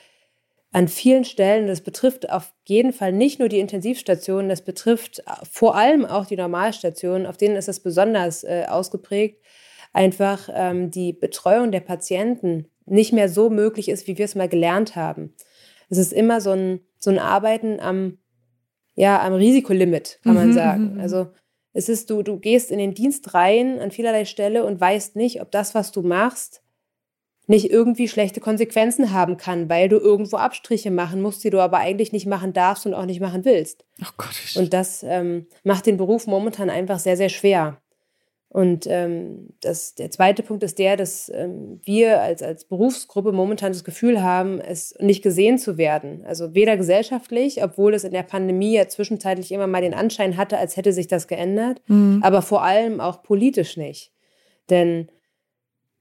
Speaker 1: an vielen Stellen, das betrifft auf jeden Fall nicht nur die Intensivstationen, das betrifft vor allem auch die Normalstationen, auf denen ist es besonders äh, ausgeprägt, einfach ähm, die Betreuung der Patienten nicht mehr so möglich ist, wie wir es mal gelernt haben. Es ist immer so ein, so ein Arbeiten am, ja, am Risikolimit, kann man
Speaker 2: Mhm,
Speaker 1: sagen. Also es ist, du, du gehst in den Dienst rein an vielerlei Stelle und weißt nicht, ob das, was du machst, nicht irgendwie schlechte Konsequenzen haben kann, weil du irgendwo Abstriche machen musst, die du aber eigentlich nicht machen darfst und auch nicht machen willst.
Speaker 2: Oh Gott,
Speaker 1: Und das ähm, macht den Beruf momentan einfach sehr, sehr schwer. Und ähm, das, der zweite Punkt ist der, dass ähm, wir als, als Berufsgruppe momentan das Gefühl haben, es nicht gesehen zu werden. Also weder gesellschaftlich, obwohl es in der Pandemie ja zwischenzeitlich immer mal den Anschein hatte, als hätte sich das geändert,
Speaker 2: Mhm.
Speaker 1: aber vor allem auch politisch nicht. Denn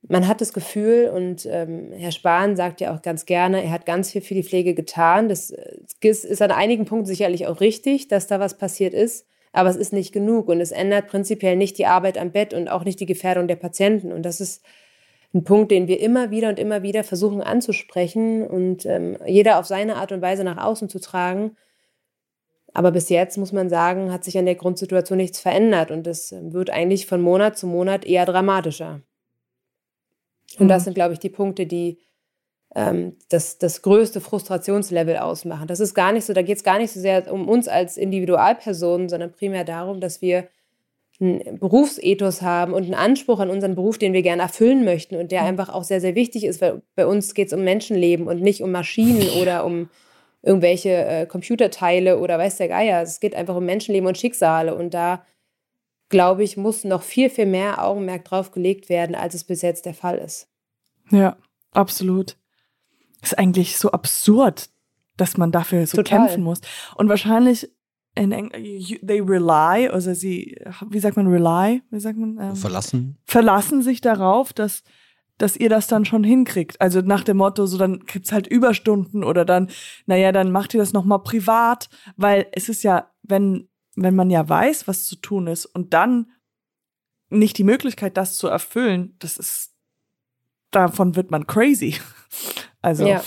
Speaker 1: man hat das Gefühl, und ähm, Herr Spahn sagt ja auch ganz gerne, er hat ganz viel für die Pflege getan. Das äh, ist ist an einigen Punkten sicherlich auch richtig, dass da was passiert ist, aber es ist nicht genug und es ändert prinzipiell nicht die Arbeit am Bett und auch nicht die Gefährdung der Patienten. Und das ist ein Punkt, den wir immer wieder und immer wieder versuchen anzusprechen und ähm, jeder auf seine Art und Weise nach außen zu tragen, aber bis jetzt muss man sagen, hat sich an der Grundsituation nichts verändert und es wird eigentlich von Monat zu Monat eher dramatischer. Und das mhm. sind, glaube ich, die Punkte, die ähm, das, das größte Frustrationslevel ausmachen. Das ist gar nicht so, da geht es gar nicht so sehr um uns als Individualpersonen, sondern primär darum, dass wir einen Berufsethos haben und einen Anspruch an unseren Beruf, den wir gerne erfüllen möchten und der mhm. einfach auch sehr, sehr wichtig ist, weil bei uns geht es um Menschenleben und nicht um Maschinen oder um irgendwelche äh, Computerteile oder weiß der Geier. Es geht einfach um Menschenleben und Schicksale und da glaube ich, muss noch viel, viel mehr Augenmerk drauf gelegt werden, als es bis jetzt der Fall ist.
Speaker 2: Ja, absolut. Ist eigentlich so absurd, dass man dafür so Total. kämpfen muss. Und wahrscheinlich in Eng they rely, also sie, wie sagt man rely? Wie sagt man?
Speaker 4: Ähm, verlassen.
Speaker 2: Verlassen sich darauf, dass dass ihr das dann schon hinkriegt. Also nach dem Motto, so dann gibt's halt Überstunden oder dann, naja, dann macht ihr das nochmal privat, weil es ist ja, wenn, wenn man ja weiß, was zu tun ist und dann nicht die Möglichkeit, das zu erfüllen, das ist, davon wird man crazy. Also.
Speaker 1: Ja.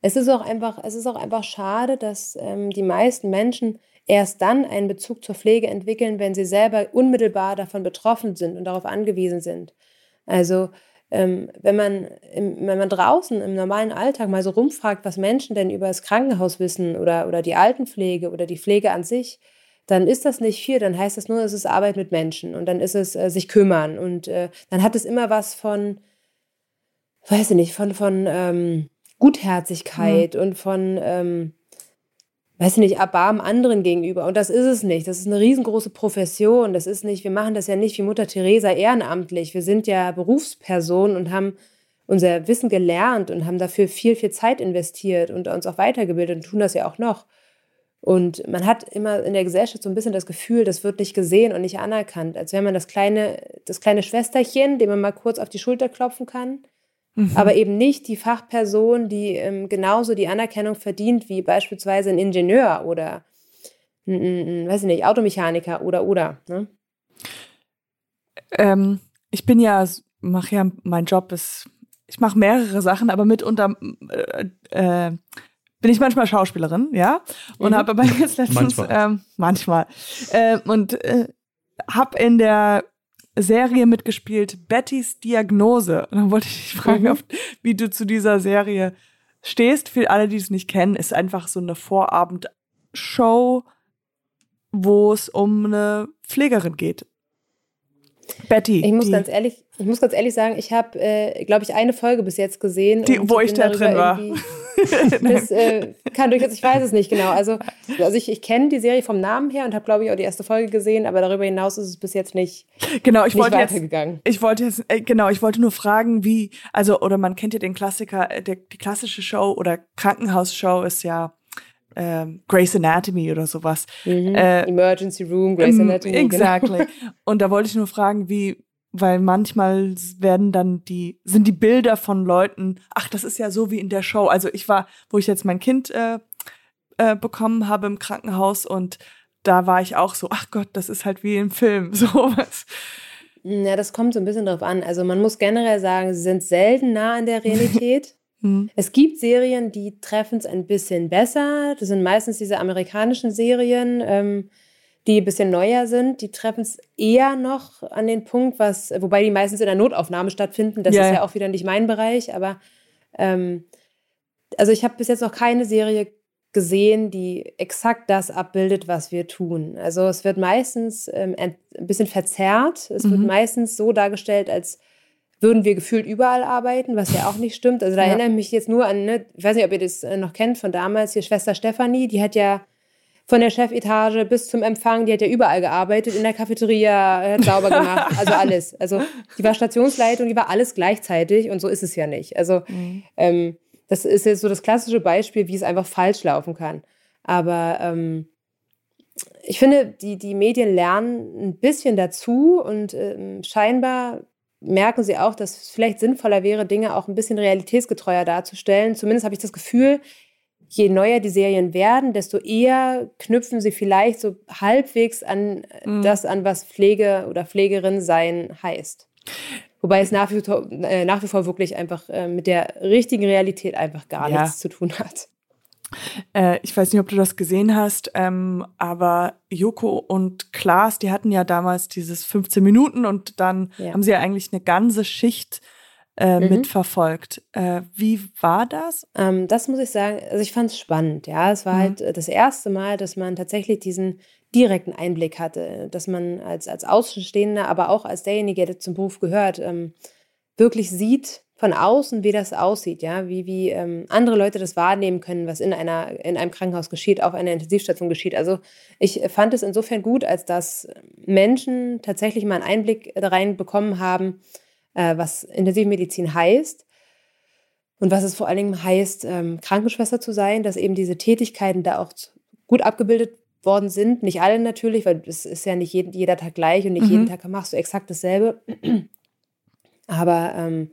Speaker 1: Es ist auch einfach, es ist auch einfach schade, dass ähm, die meisten Menschen erst dann einen Bezug zur Pflege entwickeln, wenn sie selber unmittelbar davon betroffen sind und darauf angewiesen sind. Also ähm, wenn, man im, wenn man draußen im normalen Alltag mal so rumfragt, was Menschen denn über das Krankenhaus wissen oder, oder die Altenpflege oder die Pflege an sich, dann ist das nicht viel, dann heißt das nur, es ist Arbeit mit Menschen und dann ist es äh, sich kümmern und äh, dann hat es immer was von, weiß ich nicht, von, von ähm, Gutherzigkeit mhm. und von, ähm, weiß ich nicht, Erbarmen anderen gegenüber. Und das ist es nicht. Das ist eine riesengroße Profession. Das ist nicht, wir machen das ja nicht wie Mutter Teresa ehrenamtlich. Wir sind ja Berufspersonen und haben unser Wissen gelernt und haben dafür viel, viel Zeit investiert und uns auch weitergebildet und tun das ja auch noch. Und man hat immer in der Gesellschaft so ein bisschen das Gefühl, das wird nicht gesehen und nicht anerkannt, als wäre man das kleine, das kleine Schwesterchen, dem man mal kurz auf die Schulter klopfen kann Mhm. Aber eben nicht die Fachperson, die ähm, genauso die Anerkennung verdient wie beispielsweise ein Ingenieur oder ein, weiß ich nicht, Automechaniker oder oder. Ne?
Speaker 2: Ähm, ich bin ja, mache ja, mein Job ist, ich mache mehrere Sachen, aber mitunter äh, äh, bin ich manchmal Schauspielerin, ja, und mhm. habe aber jetzt letztens manchmal, ähm, manchmal äh, und äh, habe in der Serie mitgespielt, Bettys Diagnose. Und dann wollte ich dich fragen, mhm. wie du zu dieser Serie stehst. Für alle, die es nicht kennen, ist einfach so eine Vorabendshow, wo es um eine Pflegerin geht. Betty.
Speaker 1: Ich muss ganz ehrlich, ich muss ganz ehrlich sagen, ich habe, äh, glaube ich, eine Folge bis jetzt gesehen.
Speaker 2: Die, wo ich da drin war.
Speaker 1: das äh, kann durchaus, ich weiß es nicht genau. Also, also ich, ich kenne die Serie vom Namen her und habe, glaube ich, auch die erste Folge gesehen, aber darüber hinaus ist es bis jetzt nicht,
Speaker 2: genau, ich
Speaker 1: nicht
Speaker 2: wollte
Speaker 1: weitergegangen.
Speaker 2: Jetzt, ich wollte jetzt, äh, genau, ich wollte nur fragen, wie, also, oder man kennt ja den Klassiker, äh, der, die klassische Show oder Krankenhausshow ist ja ähm, Grey's Anatomy oder sowas.
Speaker 1: Mhm. Äh, Emergency Room, Grey's Anatomy.
Speaker 2: Genau. Exactly. Genau. Und da wollte ich nur fragen, wie, weil manchmal werden dann die, sind die Bilder von Leuten, ach, das ist ja so wie in der Show. Also ich war, wo ich jetzt mein Kind äh, äh, bekommen habe im Krankenhaus und da war ich auch so, ach Gott, das ist halt wie im Film, sowas.
Speaker 1: Ja, das kommt so ein bisschen drauf an. Also man muss generell sagen, sie sind selten nah an der Realität. Mhm. Es gibt Serien, die treffen es ein bisschen besser. Das sind meistens diese amerikanischen Serien, ähm, die ein bisschen neuer sind. Die treffen es eher noch an den Punkt, was, wobei die meistens in der Notaufnahme stattfinden. Das ja. ist ja auch wieder nicht mein Bereich. Aber ähm, also ich habe bis jetzt noch keine Serie gesehen, die exakt das abbildet, was wir tun. Also es wird meistens ähm, ein bisschen verzerrt. Es mhm. wird meistens so dargestellt, als würden wir gefühlt überall arbeiten, was ja auch nicht stimmt. Also da ja. erinnere ich mich jetzt nur an, ne, ich weiß nicht, ob ihr das äh, noch kennt von damals, hier Schwester Stefanie, die hat ja von der Chefetage bis zum Empfang, die hat ja überall gearbeitet, in der Cafeteria, hat sauber gemacht, also alles. Also die war Stationsleitung, die war alles gleichzeitig und so ist es ja nicht. Also mhm. ähm, das ist jetzt so das klassische Beispiel, wie es einfach falsch laufen kann. Aber ähm, ich finde, die, die Medien lernen ein bisschen dazu und ähm, scheinbar merken sie auch, dass es vielleicht sinnvoller wäre, Dinge auch ein bisschen realitätsgetreuer darzustellen. Zumindest habe ich das Gefühl, je neuer die Serien werden, desto eher knüpfen sie vielleicht so halbwegs an mhm. das an, was Pflege oder Pflegerin sein heißt. Wobei es nach wie, vor, äh, nach wie vor wirklich einfach äh, mit der richtigen Realität einfach gar ja. nichts zu tun hat.
Speaker 2: Äh, ich weiß nicht, ob du das gesehen hast, ähm, aber Joko und Klaas, die hatten ja damals dieses 15 Minuten und dann ja. haben sie ja eigentlich eine ganze Schicht äh, mhm. mitverfolgt. Äh, wie war das?
Speaker 1: Ähm, das muss ich sagen, also ich fand es spannend, ja. Es war mhm. halt äh, das erste Mal, dass man tatsächlich diesen direkten Einblick hatte, dass man als, als Außenstehender, aber auch als derjenige, der zum Beruf gehört, ähm, wirklich sieht von außen, wie das aussieht, ja, wie, wie ähm, andere Leute das wahrnehmen können, was in, einer, in einem Krankenhaus geschieht, auf einer Intensivstation geschieht. Also ich fand es insofern gut, als dass Menschen tatsächlich mal einen Einblick rein bekommen haben, äh, was Intensivmedizin heißt und was es vor allen Dingen heißt, ähm, Krankenschwester zu sein, dass eben diese Tätigkeiten da auch gut abgebildet worden sind. Nicht alle natürlich, weil es ist ja nicht jeden, jeder Tag gleich und nicht mhm. jeden Tag machst du exakt dasselbe. Aber ähm,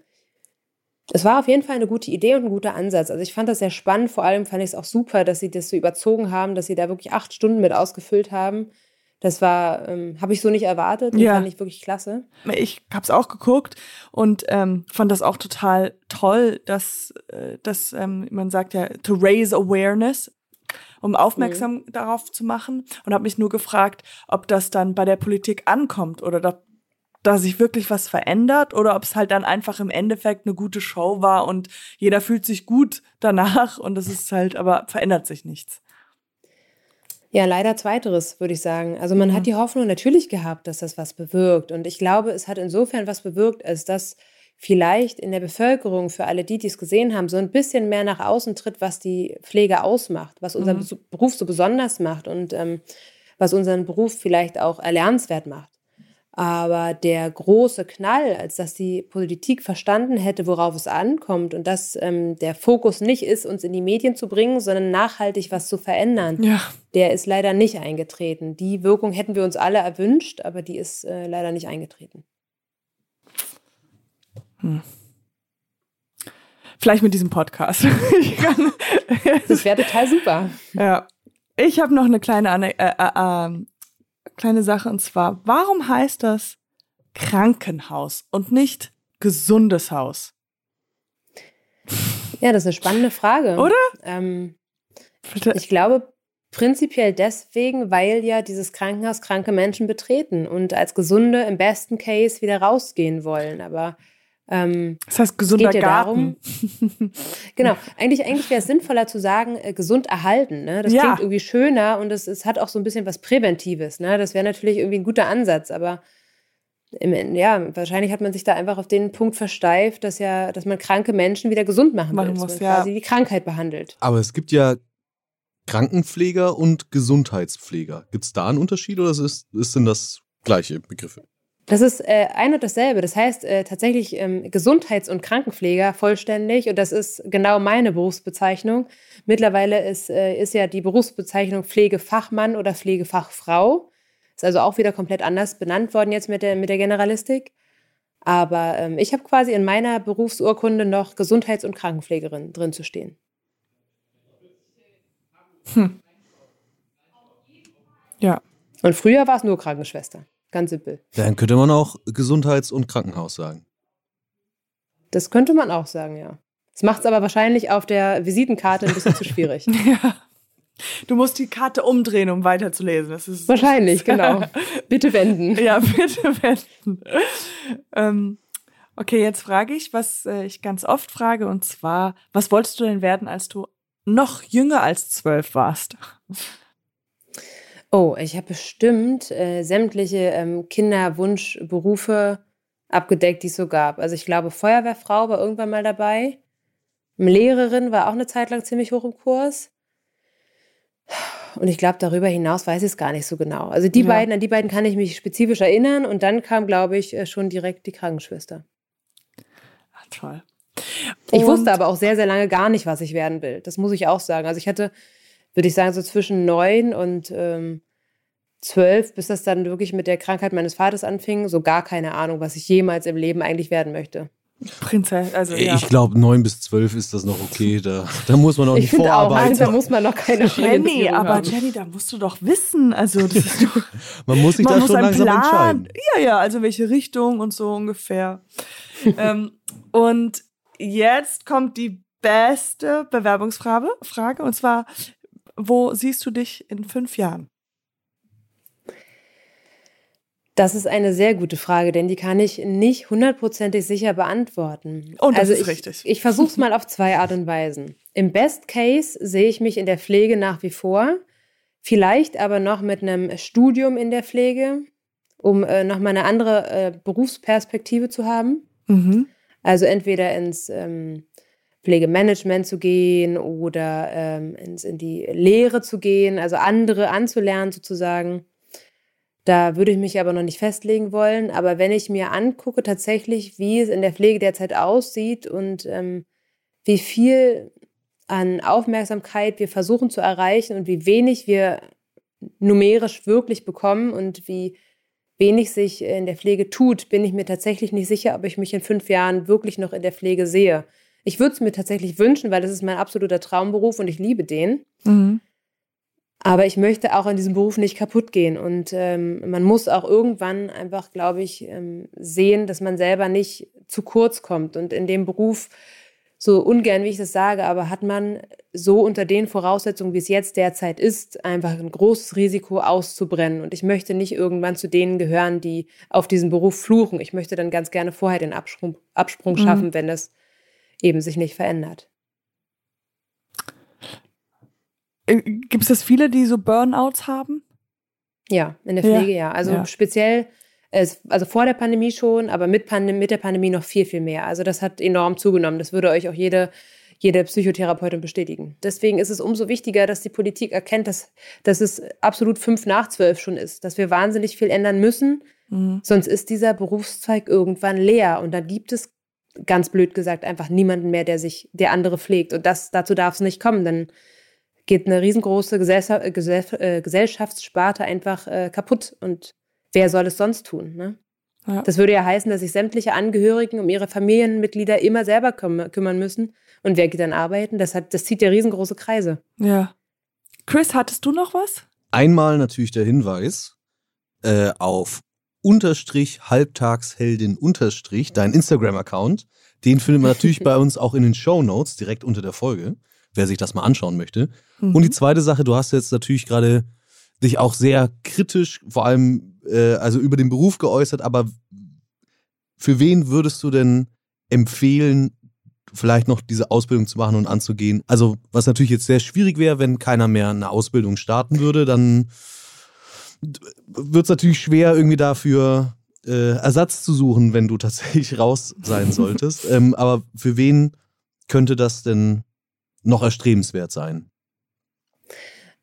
Speaker 1: es war auf jeden Fall eine gute Idee und ein guter Ansatz. Also ich fand das sehr spannend. Vor allem fand ich es auch super, dass sie das so überzogen haben, dass sie da wirklich acht Stunden mit ausgefüllt haben. Das war, ähm, habe ich so nicht erwartet. Ja. Fand ich wirklich klasse.
Speaker 2: Ich habe es auch geguckt und ähm, fand das auch total toll, dass, äh, dass ähm, man sagt ja, to raise awareness, um aufmerksam mhm. darauf zu machen und habe mich nur gefragt, ob das dann bei der Politik ankommt oder da, da sich wirklich was verändert oder ob es halt dann einfach im Endeffekt eine gute Show war und jeder fühlt sich gut danach und es ist halt, aber verändert sich nichts.
Speaker 1: Ja, leider zweiteres, würde ich sagen. Also man mhm. hat die Hoffnung natürlich gehabt, dass das was bewirkt. Und ich glaube, es hat insofern was bewirkt, als dass vielleicht in der Bevölkerung für alle die, die es gesehen haben, so ein bisschen mehr nach außen tritt, was die Pflege ausmacht, was unseren mhm. Beruf so besonders macht und ähm, was unseren Beruf vielleicht auch erlernenswert macht. Aber der große Knall, als dass die Politik verstanden hätte, worauf es ankommt und dass ähm, der Fokus nicht ist, uns in die Medien zu bringen, sondern nachhaltig was zu verändern, ja. der ist leider nicht eingetreten. Die Wirkung hätten wir uns alle erwünscht, aber die ist äh, leider nicht eingetreten.
Speaker 2: Hm. Vielleicht mit diesem Podcast.
Speaker 1: das wäre total super.
Speaker 2: Ja. Ich habe noch eine kleine äh, äh, ähm, kleine Sache und zwar, warum heißt das Krankenhaus und nicht gesundes Haus?
Speaker 1: Ja, das ist eine spannende Frage.
Speaker 2: Oder?
Speaker 1: Ähm, ich glaube prinzipiell deswegen, weil ja dieses Krankenhaus kranke Menschen betreten und als Gesunde im besten Case wieder rausgehen wollen. Aber
Speaker 2: ähm, das heißt gesunder geht ja Garten.
Speaker 1: Darum, genau, eigentlich, eigentlich wäre es sinnvoller zu sagen, äh, gesund erhalten. Ne? Das ja. klingt irgendwie schöner und es, es hat auch so ein bisschen was Präventives. Ne? Das wäre natürlich irgendwie ein guter Ansatz, aber im, ja, wahrscheinlich hat man sich da einfach auf den Punkt versteift, dass ja, dass man kranke Menschen wieder gesund machen, machen will, muss, dass man ja. quasi die Krankheit behandelt.
Speaker 4: Aber es gibt ja Krankenpfleger und Gesundheitspfleger. Gibt es da einen Unterschied oder ist, ist denn das gleiche Begriffe?
Speaker 1: Das ist äh, ein und dasselbe. Das heißt äh, tatsächlich ähm, Gesundheits- und Krankenpfleger vollständig. Und das ist genau meine Berufsbezeichnung. Mittlerweile ist, äh, ist ja die Berufsbezeichnung Pflegefachmann oder Pflegefachfrau. Ist also auch wieder komplett anders benannt worden jetzt mit der, mit der Generalistik. Aber ähm, ich habe quasi in meiner Berufsurkunde noch Gesundheits- und Krankenpflegerin drin zu stehen.
Speaker 2: Hm. Ja.
Speaker 1: Und früher war es nur Krankenschwester. Ganz simpel.
Speaker 4: Dann könnte man auch Gesundheits- und Krankenhaus sagen.
Speaker 1: Das könnte man auch sagen, ja. Das macht es aber wahrscheinlich auf der Visitenkarte ein bisschen zu schwierig.
Speaker 2: ja. Du musst die Karte umdrehen, um weiterzulesen. Das ist
Speaker 1: wahrscheinlich, genau. Bitte wenden.
Speaker 2: Ja, bitte wenden. ähm, okay, jetzt frage ich, was äh, ich ganz oft frage, und zwar, was wolltest du denn werden, als du noch jünger als zwölf warst?
Speaker 1: Oh, ich habe bestimmt äh, sämtliche ähm, Kinderwunschberufe abgedeckt, die es so gab. Also ich glaube, Feuerwehrfrau war irgendwann mal dabei. Lehrerin war auch eine Zeit lang ziemlich hoch im Kurs. Und ich glaube, darüber hinaus weiß ich es gar nicht so genau. Also die ja. beiden, an die beiden kann ich mich spezifisch erinnern. Und dann kam, glaube ich, äh, schon direkt die Krankenschwester.
Speaker 2: Ach, toll.
Speaker 1: Ich wusste aber auch sehr, sehr lange gar nicht, was ich werden will. Das muss ich auch sagen. Also ich hatte würde ich sagen, so zwischen neun und ähm, zwölf, bis das dann wirklich mit der Krankheit meines Vaters anfing, so gar keine Ahnung, was ich jemals im Leben eigentlich werden möchte.
Speaker 2: Prinzessin, also ja.
Speaker 4: Ich glaube, neun bis zwölf ist das noch okay. Da, da muss man auch nicht vorarbeiten.
Speaker 1: Auch, da muss man noch keine
Speaker 2: Jenny, aber haben. Jenny, da musst du doch wissen. Also das ist doch,
Speaker 4: man muss sich man da muss schon langsam Plan, entscheiden.
Speaker 2: Ja, ja, also welche Richtung und so ungefähr. ähm, und jetzt kommt die beste Bewerbungsfrage, Frage, und zwar, wo siehst du dich in fünf Jahren?
Speaker 1: Das ist eine sehr gute Frage, denn die kann ich nicht hundertprozentig sicher beantworten.
Speaker 2: Und oh, das
Speaker 1: also
Speaker 2: ist
Speaker 1: ich,
Speaker 2: richtig.
Speaker 1: Ich versuche es mal auf zwei Art und Weisen. Im Best Case sehe ich mich in der Pflege nach wie vor, vielleicht aber noch mit einem Studium in der Pflege, um äh, noch mal eine andere äh, Berufsperspektive zu haben. Mhm. Also entweder ins ähm, Pflegemanagement zu gehen oder ähm, ins, in die Lehre zu gehen, also andere anzulernen sozusagen. Da würde ich mich aber noch nicht festlegen wollen. Aber wenn ich mir angucke tatsächlich, wie es in der Pflege derzeit aussieht und ähm, wie viel an Aufmerksamkeit wir versuchen zu erreichen und wie wenig wir numerisch wirklich bekommen und wie wenig sich in der Pflege tut, bin ich mir tatsächlich nicht sicher, ob ich mich in fünf Jahren wirklich noch in der Pflege sehe. Ich würde es mir tatsächlich wünschen, weil das ist mein absoluter Traumberuf und ich liebe den. Mhm. Aber ich möchte auch in diesem Beruf nicht kaputt gehen. Und ähm, man muss auch irgendwann einfach, glaube ich, ähm, sehen, dass man selber nicht zu kurz kommt. Und in dem Beruf, so ungern wie ich das sage, aber hat man so unter den Voraussetzungen, wie es jetzt derzeit ist, einfach ein großes Risiko auszubrennen. Und ich möchte nicht irgendwann zu denen gehören, die auf diesen Beruf fluchen. Ich möchte dann ganz gerne vorher den Absprung, Absprung mhm. schaffen, wenn es eben sich nicht verändert.
Speaker 2: Äh, Gibt es viele, die so Burnouts haben?
Speaker 1: Ja, in der Pflege ja. ja. Also ja. speziell, also vor der Pandemie schon, aber mit, Pandem mit der Pandemie noch viel, viel mehr. Also das hat enorm zugenommen. Das würde euch auch jede, jede Psychotherapeutin bestätigen. Deswegen ist es umso wichtiger, dass die Politik erkennt, dass, dass es absolut fünf nach zwölf schon ist, dass wir wahnsinnig viel ändern müssen. Mhm. Sonst ist dieser Berufszweig irgendwann leer und da gibt es ganz blöd gesagt einfach niemanden mehr, der sich, der andere pflegt. Und das, dazu darf es nicht kommen, denn geht eine riesengroße Gesellschaft, äh, Gesell, äh, Gesellschaftssparte einfach äh, kaputt. Und wer soll es sonst tun? Ne? Ja. Das würde ja heißen, dass sich sämtliche Angehörigen um ihre Familienmitglieder immer selber küm kümmern müssen. Und wer geht dann arbeiten? Das, hat, das zieht ja riesengroße Kreise.
Speaker 2: Ja. Chris, hattest du noch was?
Speaker 4: Einmal natürlich der Hinweis äh, auf unterstrich Halbtagsheldin unterstrich, dein Instagram-Account. Den findet man natürlich bei uns auch in den Show Notes direkt unter der Folge wer sich das mal anschauen möchte. Mhm. Und die zweite Sache, du hast jetzt natürlich gerade dich auch sehr kritisch, vor allem äh, also über den Beruf geäußert, aber für wen würdest du denn empfehlen, vielleicht noch diese Ausbildung zu machen und anzugehen? Also, was natürlich jetzt sehr schwierig wäre, wenn keiner mehr eine Ausbildung starten würde, dann wird es natürlich schwer, irgendwie dafür äh, Ersatz zu suchen, wenn du tatsächlich raus sein solltest. ähm, aber für wen könnte das denn noch erstrebenswert sein?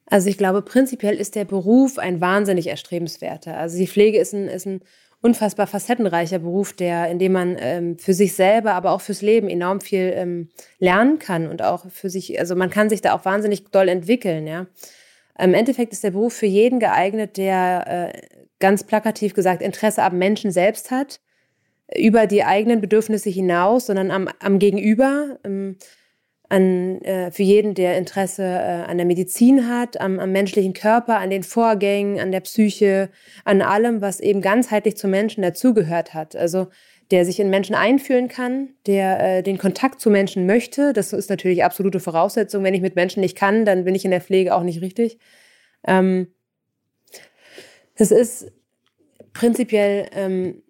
Speaker 1: Also ich glaube, prinzipiell ist der Beruf ein wahnsinnig erstrebenswerter. Also die Pflege ist ein, ist ein unfassbar facettenreicher Beruf, der, in dem man ähm, für sich selber, aber auch fürs Leben enorm viel ähm, lernen kann und auch für sich, also man kann sich da auch wahnsinnig doll entwickeln, ja. Im Endeffekt ist der Beruf für jeden geeignet, der äh, ganz plakativ gesagt Interesse am Menschen selbst hat, über die eigenen Bedürfnisse hinaus, sondern am, am Gegenüber. Ähm, an, äh, für jeden, der Interesse äh, an der Medizin hat, am, am menschlichen Körper, an den Vorgängen, an der Psyche, an allem, was eben ganzheitlich zum Menschen dazugehört hat. Also der sich in Menschen einfühlen kann, der äh, den Kontakt zu Menschen möchte. Das ist natürlich absolute Voraussetzung. Wenn ich mit Menschen nicht kann, dann bin ich in der Pflege auch nicht richtig. Ähm, das ist prinzipiell ähm,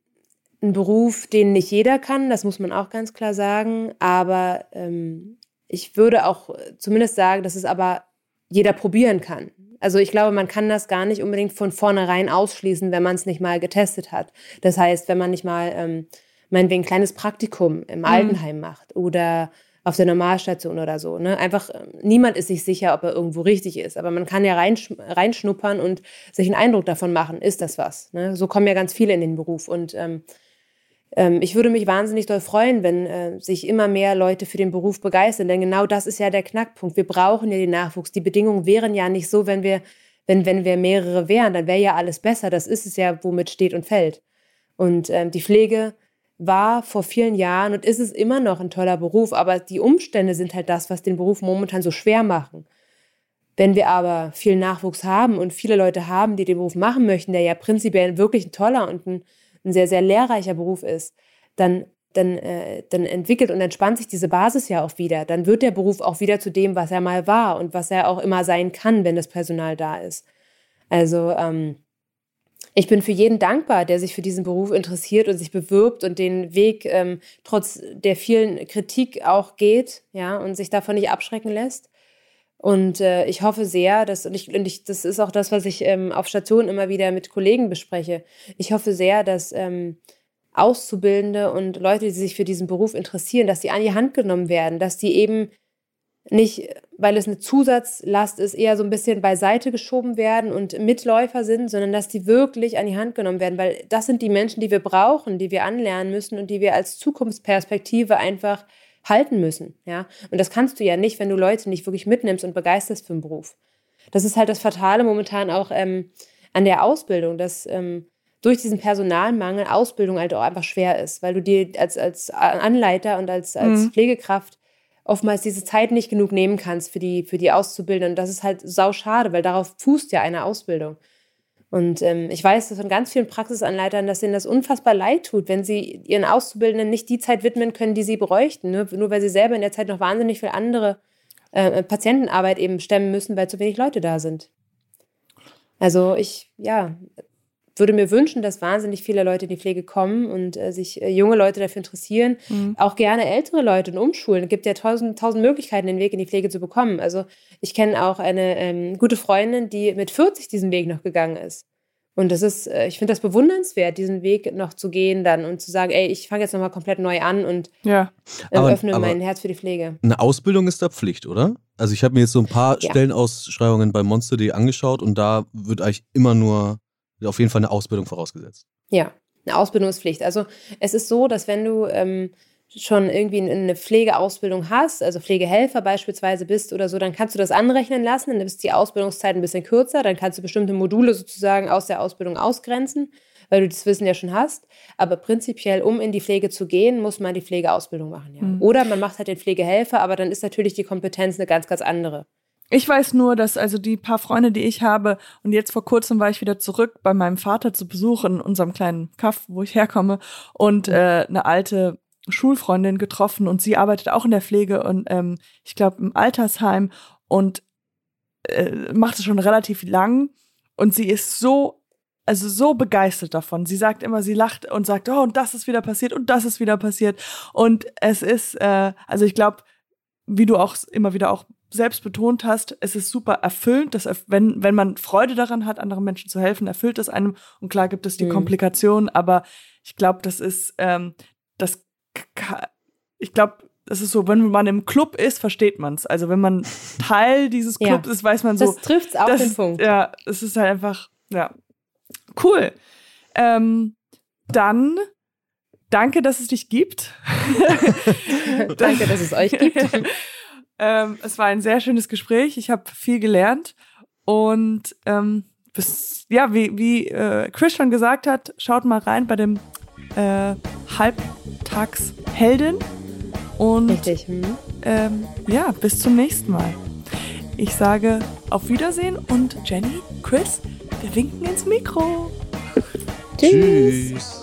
Speaker 1: ein Beruf, den nicht jeder kann, das muss man auch ganz klar sagen. Aber ähm, ich würde auch zumindest sagen, dass es aber jeder probieren kann. Also ich glaube, man kann das gar nicht unbedingt von vornherein ausschließen, wenn man es nicht mal getestet hat. Das heißt, wenn man nicht mal ähm, meinetwegen ein kleines Praktikum im mhm. Altenheim macht oder auf der Normalstation oder so. Ne? Einfach, ähm, niemand ist sich sicher, ob er irgendwo richtig ist. Aber man kann ja reinsch reinschnuppern und sich einen Eindruck davon machen, ist das was. Ne? So kommen ja ganz viele in den Beruf. Und ähm, ähm, ich würde mich wahnsinnig doll freuen, wenn äh, sich immer mehr Leute für den Beruf begeistern, denn genau das ist ja der Knackpunkt. Wir brauchen ja den Nachwuchs. Die Bedingungen wären ja nicht so, wenn wir, wenn, wenn wir mehrere wären, dann wäre ja alles besser. Das ist es ja, womit steht und fällt. Und ähm, die Pflege war vor vielen Jahren und ist es immer noch ein toller Beruf, aber die Umstände sind halt das, was den Beruf momentan so schwer machen. Wenn wir aber viel Nachwuchs haben und viele Leute haben, die den Beruf machen möchten, der ja prinzipiell wirklich ein toller und ein ein sehr, sehr lehrreicher Beruf ist, dann dann, äh, dann entwickelt und entspannt sich diese Basis ja auch wieder. Dann wird der Beruf auch wieder zu dem, was er mal war und was er auch immer sein kann, wenn das Personal da ist. Also ähm, ich bin für jeden dankbar, der sich für diesen Beruf interessiert und sich bewirbt und den Weg ähm, trotz der vielen Kritik auch geht, ja, und sich davon nicht abschrecken lässt. Und äh, ich hoffe sehr, dass, und, ich, und ich, das ist auch das, was ich ähm, auf Station immer wieder mit Kollegen bespreche. Ich hoffe sehr, dass ähm, Auszubildende und Leute, die sich für diesen Beruf interessieren, dass die an die Hand genommen werden, dass die eben nicht, weil es eine Zusatzlast ist, eher so ein bisschen beiseite geschoben werden und Mitläufer sind, sondern dass die wirklich an die Hand genommen werden, weil das sind die Menschen, die wir brauchen, die wir anlernen müssen und die wir als Zukunftsperspektive einfach halten müssen, ja. Und das kannst du ja nicht, wenn du Leute nicht wirklich mitnimmst und begeisterst für den Beruf. Das ist halt das Fatale momentan auch ähm, an der Ausbildung, dass ähm, durch diesen Personalmangel Ausbildung halt auch einfach schwer ist, weil du dir als, als Anleiter und als, als mhm. Pflegekraft oftmals diese Zeit nicht genug nehmen kannst für die, für die Auszubildenden. Und das ist halt sau schade, weil darauf fußt ja eine Ausbildung. Und ähm, ich weiß von ganz vielen Praxisanleitern, dass ihnen das unfassbar leid tut, wenn sie ihren Auszubildenden nicht die Zeit widmen können, die sie bräuchten. Nur, nur weil sie selber in der Zeit noch wahnsinnig viel andere äh, Patientenarbeit eben stemmen müssen, weil zu wenig Leute da sind. Also ich, ja, würde mir wünschen, dass wahnsinnig viele Leute in die Pflege kommen und äh, sich äh, junge Leute dafür interessieren. Mhm. Auch gerne ältere Leute und umschulen. Es gibt ja tausend, tausend Möglichkeiten, den Weg in die Pflege zu bekommen. Also ich kenne auch eine ähm, gute Freundin, die mit 40 diesen Weg noch gegangen ist. Und das ist, äh, ich finde das bewundernswert, diesen Weg noch zu gehen dann und zu sagen, ey, ich fange jetzt nochmal komplett neu an und
Speaker 2: ja.
Speaker 1: äh, aber, öffne aber mein Herz für die Pflege.
Speaker 4: Eine Ausbildung ist da Pflicht, oder? Also ich habe mir jetzt so ein paar ja. Stellenausschreibungen bei Monster.de angeschaut und da wird eigentlich immer nur auf jeden Fall eine Ausbildung vorausgesetzt.
Speaker 1: Ja, eine Ausbildung ist Pflicht. Also es ist so, dass wenn du ähm, schon irgendwie eine Pflegeausbildung hast, also Pflegehelfer beispielsweise bist oder so, dann kannst du das anrechnen lassen, dann ist die Ausbildungszeit ein bisschen kürzer, dann kannst du bestimmte Module sozusagen aus der Ausbildung ausgrenzen, weil du das Wissen ja schon hast. Aber prinzipiell, um in die Pflege zu gehen, muss man die Pflegeausbildung machen. Ja. Mhm. Oder man macht halt den Pflegehelfer, aber dann ist natürlich die Kompetenz eine ganz, ganz andere.
Speaker 2: Ich weiß nur, dass also die paar Freunde, die ich habe, und jetzt vor kurzem war ich wieder zurück bei meinem Vater zu Besuch in unserem kleinen Kaff, wo ich herkomme, und äh, eine alte Schulfreundin getroffen und sie arbeitet auch in der Pflege und ähm, ich glaube im Altersheim und äh, macht es schon relativ lang und sie ist so also so begeistert davon. Sie sagt immer, sie lacht und sagt, oh, und das ist wieder passiert und das ist wieder passiert. Und es ist, äh, also ich glaube, wie du auch immer wieder auch selbst betont hast, es ist super erfüllend, dass wenn, wenn man Freude daran hat, anderen Menschen zu helfen, erfüllt es einem. Und klar gibt es die mhm. Komplikationen, aber ich glaube, das ist, ähm, das, ich glaube, das ist so, wenn man im Club ist, versteht man es. Also wenn man Teil dieses Clubs ja. ist, weiß man so.
Speaker 1: Das trifft auch das, den Punkt.
Speaker 2: Ja, es ist halt einfach, ja, cool. Ähm, dann danke, dass es dich gibt.
Speaker 1: danke, dass es euch gibt.
Speaker 2: Ähm, es war ein sehr schönes Gespräch. Ich habe viel gelernt. Und ähm, bis, ja, wie, wie äh, Chris schon gesagt hat, schaut mal rein bei dem äh, Halbtagsheldin. Und
Speaker 1: Richtig. Hm.
Speaker 2: Ähm, ja, bis zum nächsten Mal. Ich sage auf Wiedersehen und Jenny, Chris, wir winken ins Mikro.
Speaker 4: Tschüss. Tschüss.